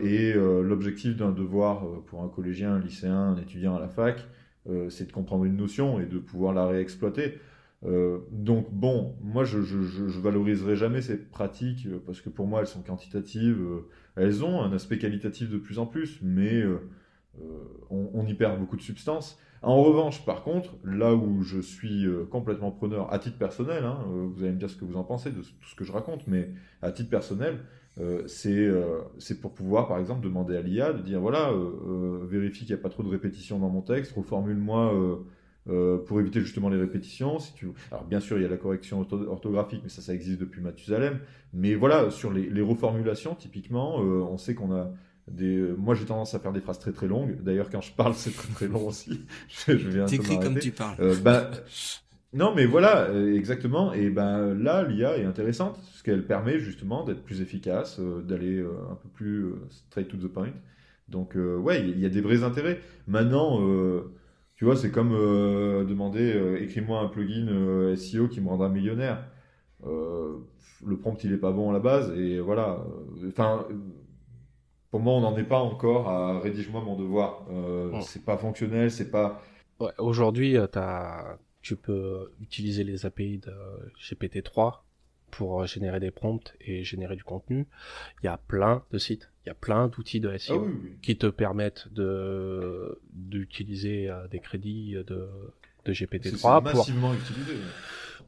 et l'objectif d'un devoir pour un collégien, un lycéen, un étudiant à la fac, c'est de comprendre une notion et de pouvoir la réexploiter. donc bon, moi je, je, je, valoriserai jamais ces pratiques parce que pour moi elles sont quantitatives, elles ont un aspect qualitatif de plus en plus, mais on, on, y perd beaucoup de substance. En revanche, par contre, là où je suis euh, complètement preneur, à titre personnel, hein, euh, vous allez me dire ce que vous en pensez de tout ce que je raconte, mais à titre personnel, euh, c'est pour pouvoir, par exemple, demander à l'IA de dire, voilà, vérifie qu'il n'y a pas trop de répétitions dans mon texte, reformule-moi pour éviter justement les répétitions. Si tu... Alors bien sûr, il y a la correction orthographique, mais ça, ça existe depuis Mathusalem. Mais voilà, sur les, les reformulations, typiquement, on sait qu'on a des... Moi, j'ai tendance à faire des phrases très très longues. D'ailleurs, quand je parle, c'est très très long aussi. je, viens T'écris comme tu parles. Euh, ben, non, mais voilà, euh, exactement. Et ben là, l'IA est intéressante parce qu'elle permet justement d'être plus efficace, euh, d'aller un peu plus straight to the point. Donc, ouais, il y, a des vrais intérêts. Maintenant, tu vois, c'est comme demander écris-moi un plugin SEO qui me rendra millionnaire. le prompt, il est pas bon à la base. Et voilà. Enfin pour moi, on n'en est pas encore à rédige-moi mon devoir. Euh, C'est pas fonctionnel, c'est pas. Ouais, Aujourd'hui, euh, tu peux utiliser les API de GPT-3 pour générer des prompts et générer du contenu. Il y a plein de sites, il y a plein d'outils de SEO ah qui te permettent de d'utiliser euh, des crédits de, de GPT-3 pour massivement utilisé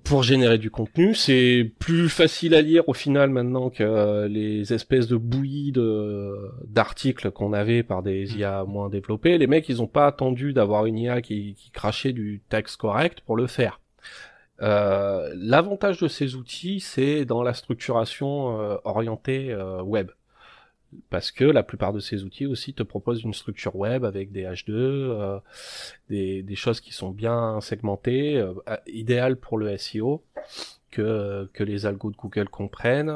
pour générer du contenu. C'est plus facile à lire au final maintenant que euh, les espèces de bouillies de d'articles qu'on avait par des mm. IA moins développés. Les mecs, ils ont pas attendu d'avoir une IA qui, qui crachait du texte correct pour le faire. Euh, L'avantage de ces outils, c'est dans la structuration euh, orientée euh, web parce que la plupart de ces outils aussi te proposent une structure web avec des H2, euh, des, des, choses qui sont bien segmentées, euh, idéal pour le SEO, que, que les algos de Google comprennent.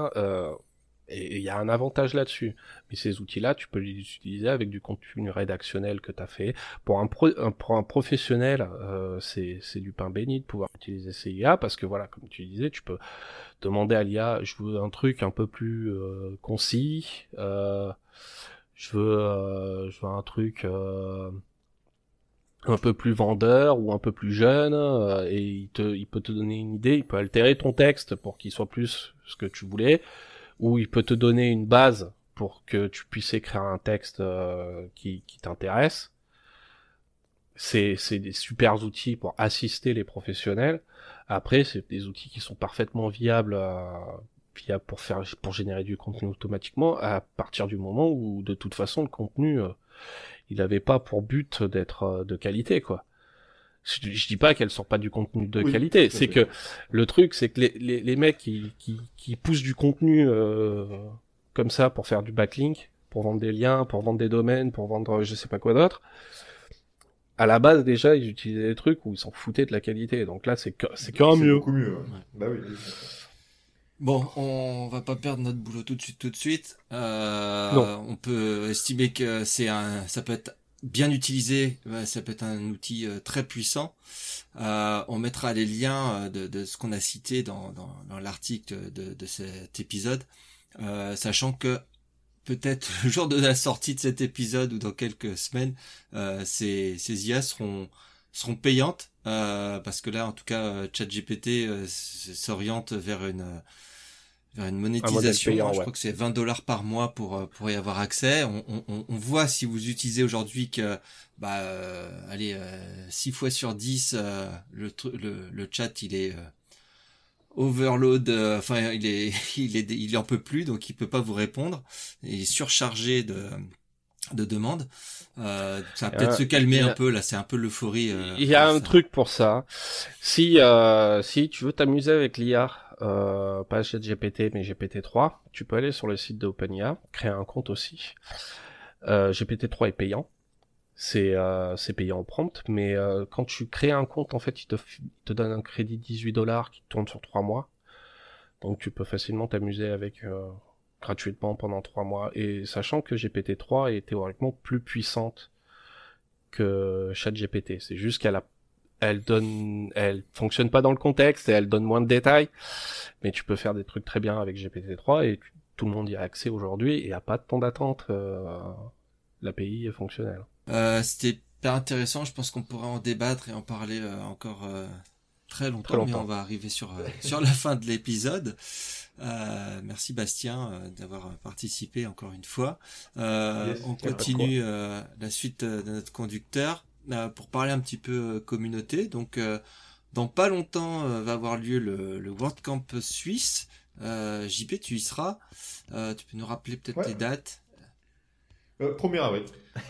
Euh, et il y a un avantage là-dessus. Mais ces outils-là, tu peux les utiliser avec du contenu rédactionnel que tu as fait. Pour un, pro, pour un professionnel, euh, c'est du pain béni de pouvoir utiliser ces IA parce que voilà, comme tu disais, tu peux demander à l'IA, je veux un truc un peu plus euh, concis, euh, je veux, euh, je veux un truc euh, un peu plus vendeur ou un peu plus jeune, et il, te, il peut te donner une idée, il peut altérer ton texte pour qu'il soit plus ce que tu voulais où il peut te donner une base pour que tu puisses écrire un texte euh, qui, qui t'intéresse. C'est, c'est des super outils pour assister les professionnels. Après, c'est des outils qui sont parfaitement viables, euh, viables pour faire, pour générer du contenu automatiquement à partir du moment où, de toute façon, le contenu, euh, il n'avait pas pour but d'être euh, de qualité, quoi. Je, dis pas qu'elle sort pas du contenu de qualité, c'est que le truc, c'est que les, les, les, mecs qui, qui, qui, poussent du contenu euh, comme ça pour faire du backlink, pour vendre des liens, pour vendre des domaines, pour vendre je sais pas quoi d'autre. À la base déjà, ils utilisaient des trucs où ils s'en foutaient de la qualité. Donc là, c'est c'est quand mieux. Beaucoup mieux. Bah oui. Bon, on va pas perdre notre boulot tout de suite, tout de suite. Euh, on peut estimer que c'est un, ça peut être bien utilisé, ça peut être un outil euh, très puissant. Euh, on mettra les liens euh, de, ce qu'on a cité dans, l'article de, cet épisode, sachant que peut-être le jour de la sortie de cet épisode ou dans quelques semaines, ces, ces IA seront seront payantes parce que là, en tout cas, ChatGPT s'oriente vers une une monétisation. Je crois que c'est 20 dollars par mois pour euh, pour y avoir accès. On, on, on voit si vous utilisez aujourd'hui que bah euh, allez euh, 6 fois sur 10 euh, le, le le chat il est overload enfin il est il est il en peut plus donc il peut pas vous répondre. Il est surchargé de de demandes. Euh, ça va peut-être se calmer un peu là, c'est un peu l'euphorie. il y a un truc pour ça. Si si tu veux t'amuser avec l'IA, euh, pas GPT mais GPT-3, tu peux aller sur le site d'OpenIA, créer un compte aussi. Euh, GPT-3 est payant, c'est euh, payant en prompt, mais euh, quand tu crées un compte, en fait, il te, te donne un crédit 18 dollars qui tourne sur 3 mois. Donc tu peux facilement t'amuser avec gratuitement pendant 3 mois. Et sachant que GPT-3 est théoriquement plus puissante que ChatGPT, c'est juste qu'elle a elle donne, elle fonctionne pas dans le contexte et elle donne moins de détails, mais tu peux faire des trucs très bien avec GPT-3 et tout le monde y a accès aujourd'hui et a pas de temps d'attente. Euh, L'API est fonctionnelle. Euh, C'était super intéressant. Je pense qu'on pourra en débattre et en parler encore très longtemps, mais on va arriver sur sur la fin de l'épisode. Euh, merci Bastien euh, d'avoir participé encore une fois. Euh, on continue la suite de notre conducteur pour parler un petit peu communauté. Donc dans pas longtemps va avoir lieu le, le World Camp Suisse. JP, tu y seras. tu peux nous rappeler peut-être les dates 1er avril.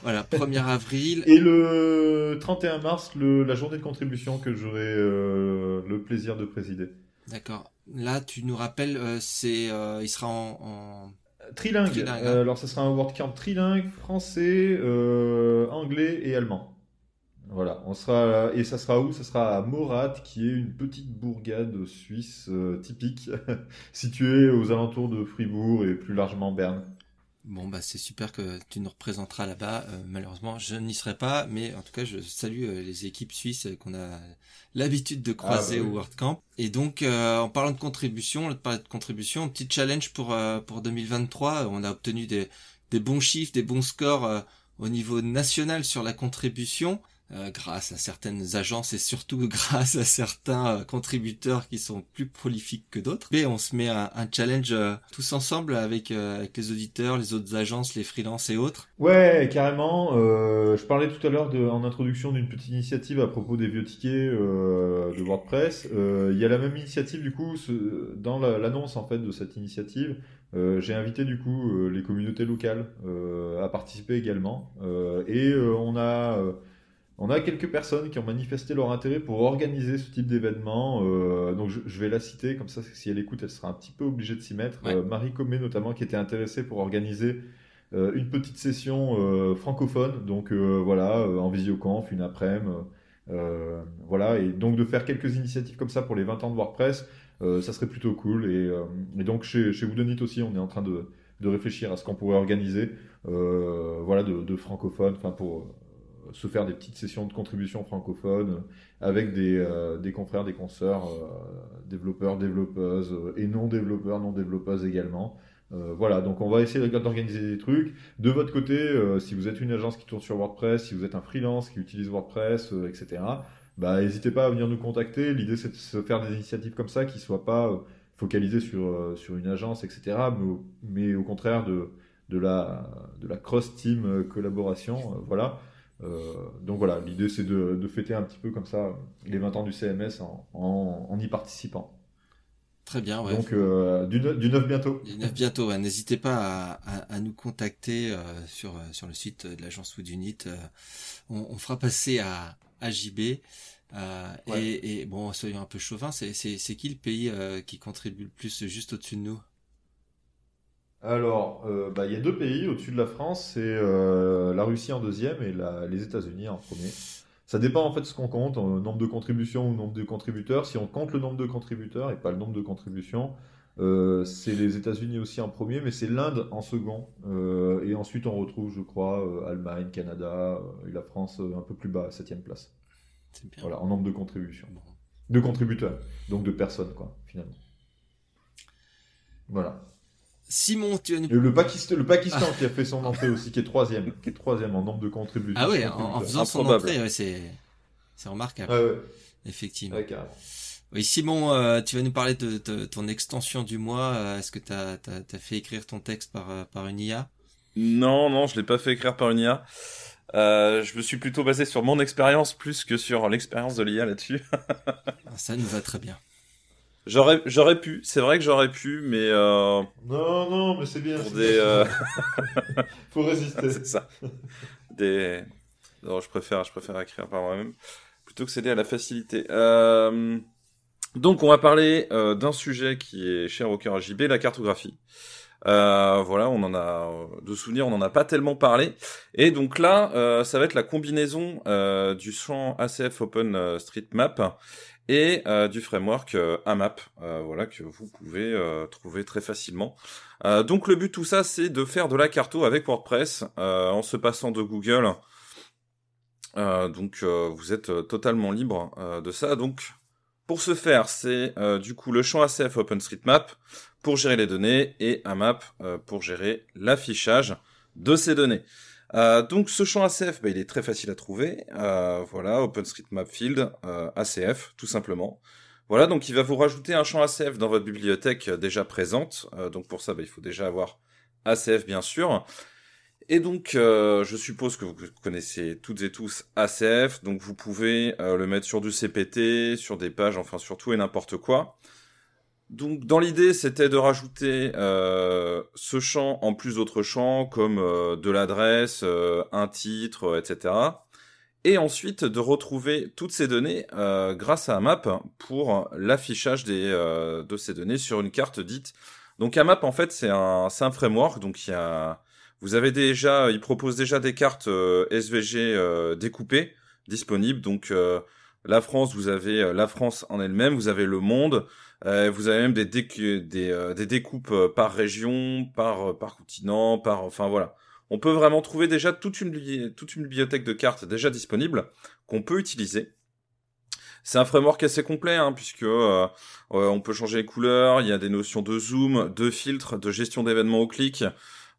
Voilà, 1er avril. Et le 31 mars, le, la journée de contribution que j'aurai le plaisir de présider. D'accord. Là, tu nous rappelles, euh, c'est, euh, il sera en, trilingue. Hein. Euh, alors, ce sera un WordCamp trilingue, français, anglais et allemand. Voilà, on sera et ça sera où? Ça sera à Morat, qui est une petite bourgade suisse typique, située aux alentours de Fribourg et plus largement Berne. Bon bah c'est super que tu nous représenteras là-bas. Euh, malheureusement, je n'y serai pas, mais en tout cas, je salue euh, les équipes suisses qu'on a l'habitude de croiser ah, bah au World Camp. Et donc, euh, en parlant de contribution, de parler de contribution, petit challenge pour pour 2023. On a obtenu des des bons chiffres, des bons scores au niveau national sur la contribution. Euh, grâce à certaines agences et surtout grâce à certains euh, contributeurs qui sont plus prolifiques que d'autres. Et on se met un, un challenge euh, tous ensemble avec, avec les auditeurs, les autres agences, les freelances et autres. Ouais, carrément. je parlais tout à l'heure en introduction d'une petite initiative à propos des vieux tickets de WordPress. Il y a la même initiative du coup dans l'annonce en fait de cette initiative. j'ai invité du coup les communautés locales à participer également et on a on a quelques personnes qui ont manifesté leur intérêt pour organiser ce type d'événement. Euh, donc je, vais la citer, comme ça si elle écoute, elle sera un petit peu obligée de s'y mettre. Euh, Marie Comé notamment qui était intéressée pour organiser euh, une petite session francophone. Donc voilà, en visioconf, une après-midi. voilà, et donc de faire quelques initiatives comme ça pour les 20 ans de WordPress, ça serait plutôt cool. Et, donc chez, chez Woodonit aussi, on est en train de, réfléchir à ce qu'on pourrait organiser. voilà, de, de francophones, enfin pour se faire des petites sessions de contribution francophone avec des, euh, des confrères, des consoeurs, euh, développeurs, développeuses euh, et non développeurs, non développeuses également. voilà, donc on va essayer d'organiser des trucs. De votre côté, si vous êtes une agence qui tourne sur WordPress, si vous êtes un freelance qui utilise WordPress, etc., bah, n'hésitez pas à venir nous contacter. L'idée, c'est de se faire des initiatives comme ça qui ne soient pas focalisées sur, sur une agence, etc., mais, mais au contraire de, de, la, de la cross-team collaboration. voilà. Euh, donc voilà, l'idée c'est de, fêter un petit peu comme ça les 20 ans du CMS en, y participant. Très bien, ouais. Donc euh, du, du 9 bientôt. Du 9 bientôt, n'hésitez pas à, nous contacter euh, sur, sur le site de l'agence Wood Unit. On, fera passer à, à JB. et, et, bon, soyons un peu chauvin, c'est qui le pays qui contribue le plus juste au-dessus de nous? Alors, euh, bah, il y a deux pays au-dessus de la France, c'est euh, la Russie en deuxième et les États-Unis en premier. Ça dépend en fait de ce qu'on compte, euh, nombre de contributions ou nombre de contributeurs. Si on compte le nombre de contributeurs et pas le nombre de contributions, c'est les États-Unis aussi en premier, mais c'est l'Inde en second. et ensuite, on retrouve, je crois, Allemagne, Canada et la France un peu plus bas, à septième place. Bien. Voilà, en nombre de contributions. De contributeurs, donc de personnes, quoi, finalement. Voilà. Simon, tu as le Pakistan, le Pakistan qui a fait son entrée aussi, qui est troisième, qui est troisième en nombre de contributions. Ah oui, en, faisant son entrée, c'est c'est remarquable. ouais. Effectivement. oui, Simon, euh, tu vas nous parler de, ton extension du mois. Euh, est-ce que tu as, fait écrire ton texte par, euh, par une IA Non, non, je l'ai pas fait écrire par une IA. je me suis plutôt basé sur mon expérience plus que sur l'expérience de l'IA là-dessus. Ah, ça nous va très bien. J'aurais, j'aurais pu. C'est vrai que j'aurais pu, mais. Euh... Non, non, mais c'est bien. Pour des. Euh... Faut résister. c'est ça. Des. Non, je préfère, je préfère écrire par moi-même plutôt que céder à la facilité. Euh... Donc, on va parler d'un sujet qui est cher au cœur à JB, la cartographie. Voilà, on en a de souvenirs, on en a pas tellement parlé. Et donc là, ça va être la combinaison du champ ACF Open Street Map et euh, du framework euh, AMAP, euh, voilà que vous pouvez trouver très facilement. donc le but tout ça, c'est de faire de la carto avec WordPress en se passant de Google. donc vous êtes totalement libre de ça. Donc pour ce faire, c'est du coup le champ ACF OpenStreetMap pour gérer les données et AMAP pour gérer l'affichage de ces données. Euh, donc ce champ ACF, bah, il est très facile à trouver. Euh, voilà, OpenStreetMap Field euh, ACF, tout simplement. Voilà, donc il va vous rajouter un champ ACF dans votre bibliothèque déjà présente. donc pour ça, bah, il faut déjà avoir ACF bien sûr. Et donc, je suppose que vous connaissez toutes et tous ACF, donc vous pouvez le mettre sur du CPT, sur des pages, enfin sur tout et n'importe quoi. Donc dans l'idée, c'était de rajouter euh, ce champ en plus d'autres champs comme euh, de l'adresse, euh, un titre, etc. Et ensuite de retrouver toutes ces données grâce à AMAP pour l'affichage de ces données sur une carte dite. Donc AMAP en fait c'est un, un framework. Donc il y a, vous avez déjà, il propose déjà des cartes SVG découpées disponibles. Donc la France, vous avez la France en elle-même, vous avez le monde. Euh, vous avez même des, euh, découpes euh, par région, par, continent, par... Enfin voilà. On peut vraiment trouver déjà toute une, bibliothèque de cartes déjà disponible qu'on peut utiliser. C'est un framework assez complet, hein, puisque on peut changer les couleurs, il y a des notions de zoom, de filtre, de gestion d'événements au clic.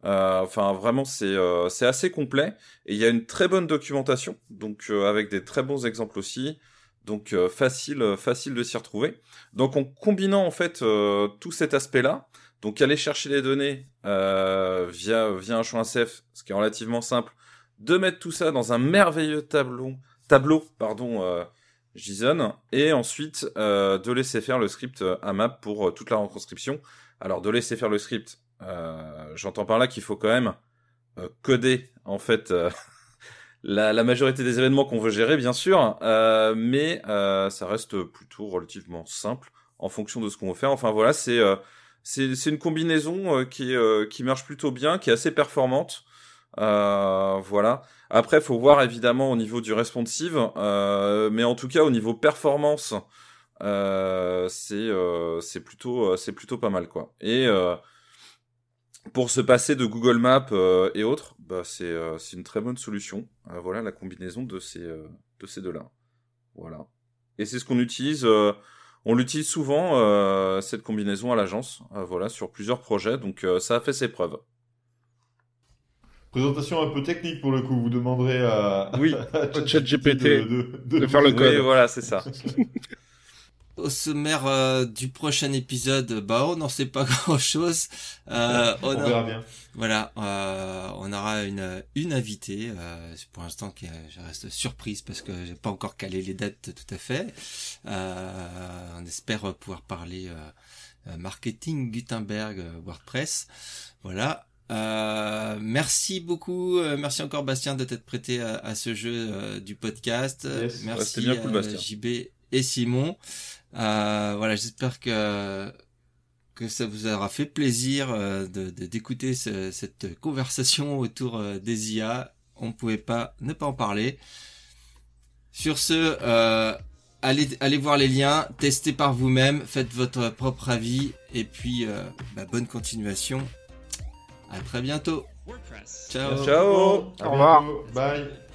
enfin, vraiment, c'est c'est assez complet. Et il y a une très bonne documentation, donc avec des très bons exemples aussi. Donc euh, facile, euh, facile de s'y retrouver. Donc en combinant en fait euh, tout cet aspect-là, donc aller chercher les données via via un champ ACF, ce qui est relativement simple, de mettre tout ça dans un merveilleux tableau, tableau pardon, JSON, et ensuite de laisser faire le script AMAP pour toute la retranscription. Alors de laisser faire le script, j'entends par là qu'il faut quand même coder en fait la, la, majorité des événements qu'on veut gérer, bien sûr, euh, mais euh, ça reste plutôt relativement simple en fonction de ce qu'on veut faire. Enfin voilà, c'est euh, c'est une combinaison euh, qui euh, qui marche plutôt bien, qui est assez performante. voilà. Après, faut voir évidemment au niveau du responsive, mais en tout cas au niveau performance, c'est c'est plutôt c'est plutôt pas mal quoi. Et pour se passer de Google Maps euh, et autres, bah euh, c'est une très bonne solution. Euh, voilà la combinaison de ces de ces deux-là. Voilà. Et c'est ce qu'on utilise. on l'utilise souvent cette combinaison à l'agence. voilà sur plusieurs projets. Donc ça a fait ses preuves. Présentation un peu technique pour le coup. Vous demanderez à, oui, ChatGPT de, de, faire le code. Oui, voilà, c'est ça. au sommaire euh, du prochain épisode, bah on n'en sait pas grand chose. Euh, on, verra bien. Voilà, euh, on aura une une invitée. Euh, pour l'instant, je reste surprise parce que j'ai pas encore calé les dates tout à fait. on espère pouvoir parler marketing Gutenberg WordPress. Voilà. merci beaucoup, merci encore Bastien de t'être prêté à, ce jeu du podcast. Merci bien cool, JB et Simon. Euh, voilà, j'espère que que ça vous aura fait plaisir euh, de d'écouter cette conversation autour euh, des IA. On ne pouvait pas ne pas en parler. Sur ce, euh, allez allez voir les liens, testez par vous-même, faites votre propre avis et puis bah, bonne continuation. À très bientôt. Ciao. Ciao. Au revoir. Bye.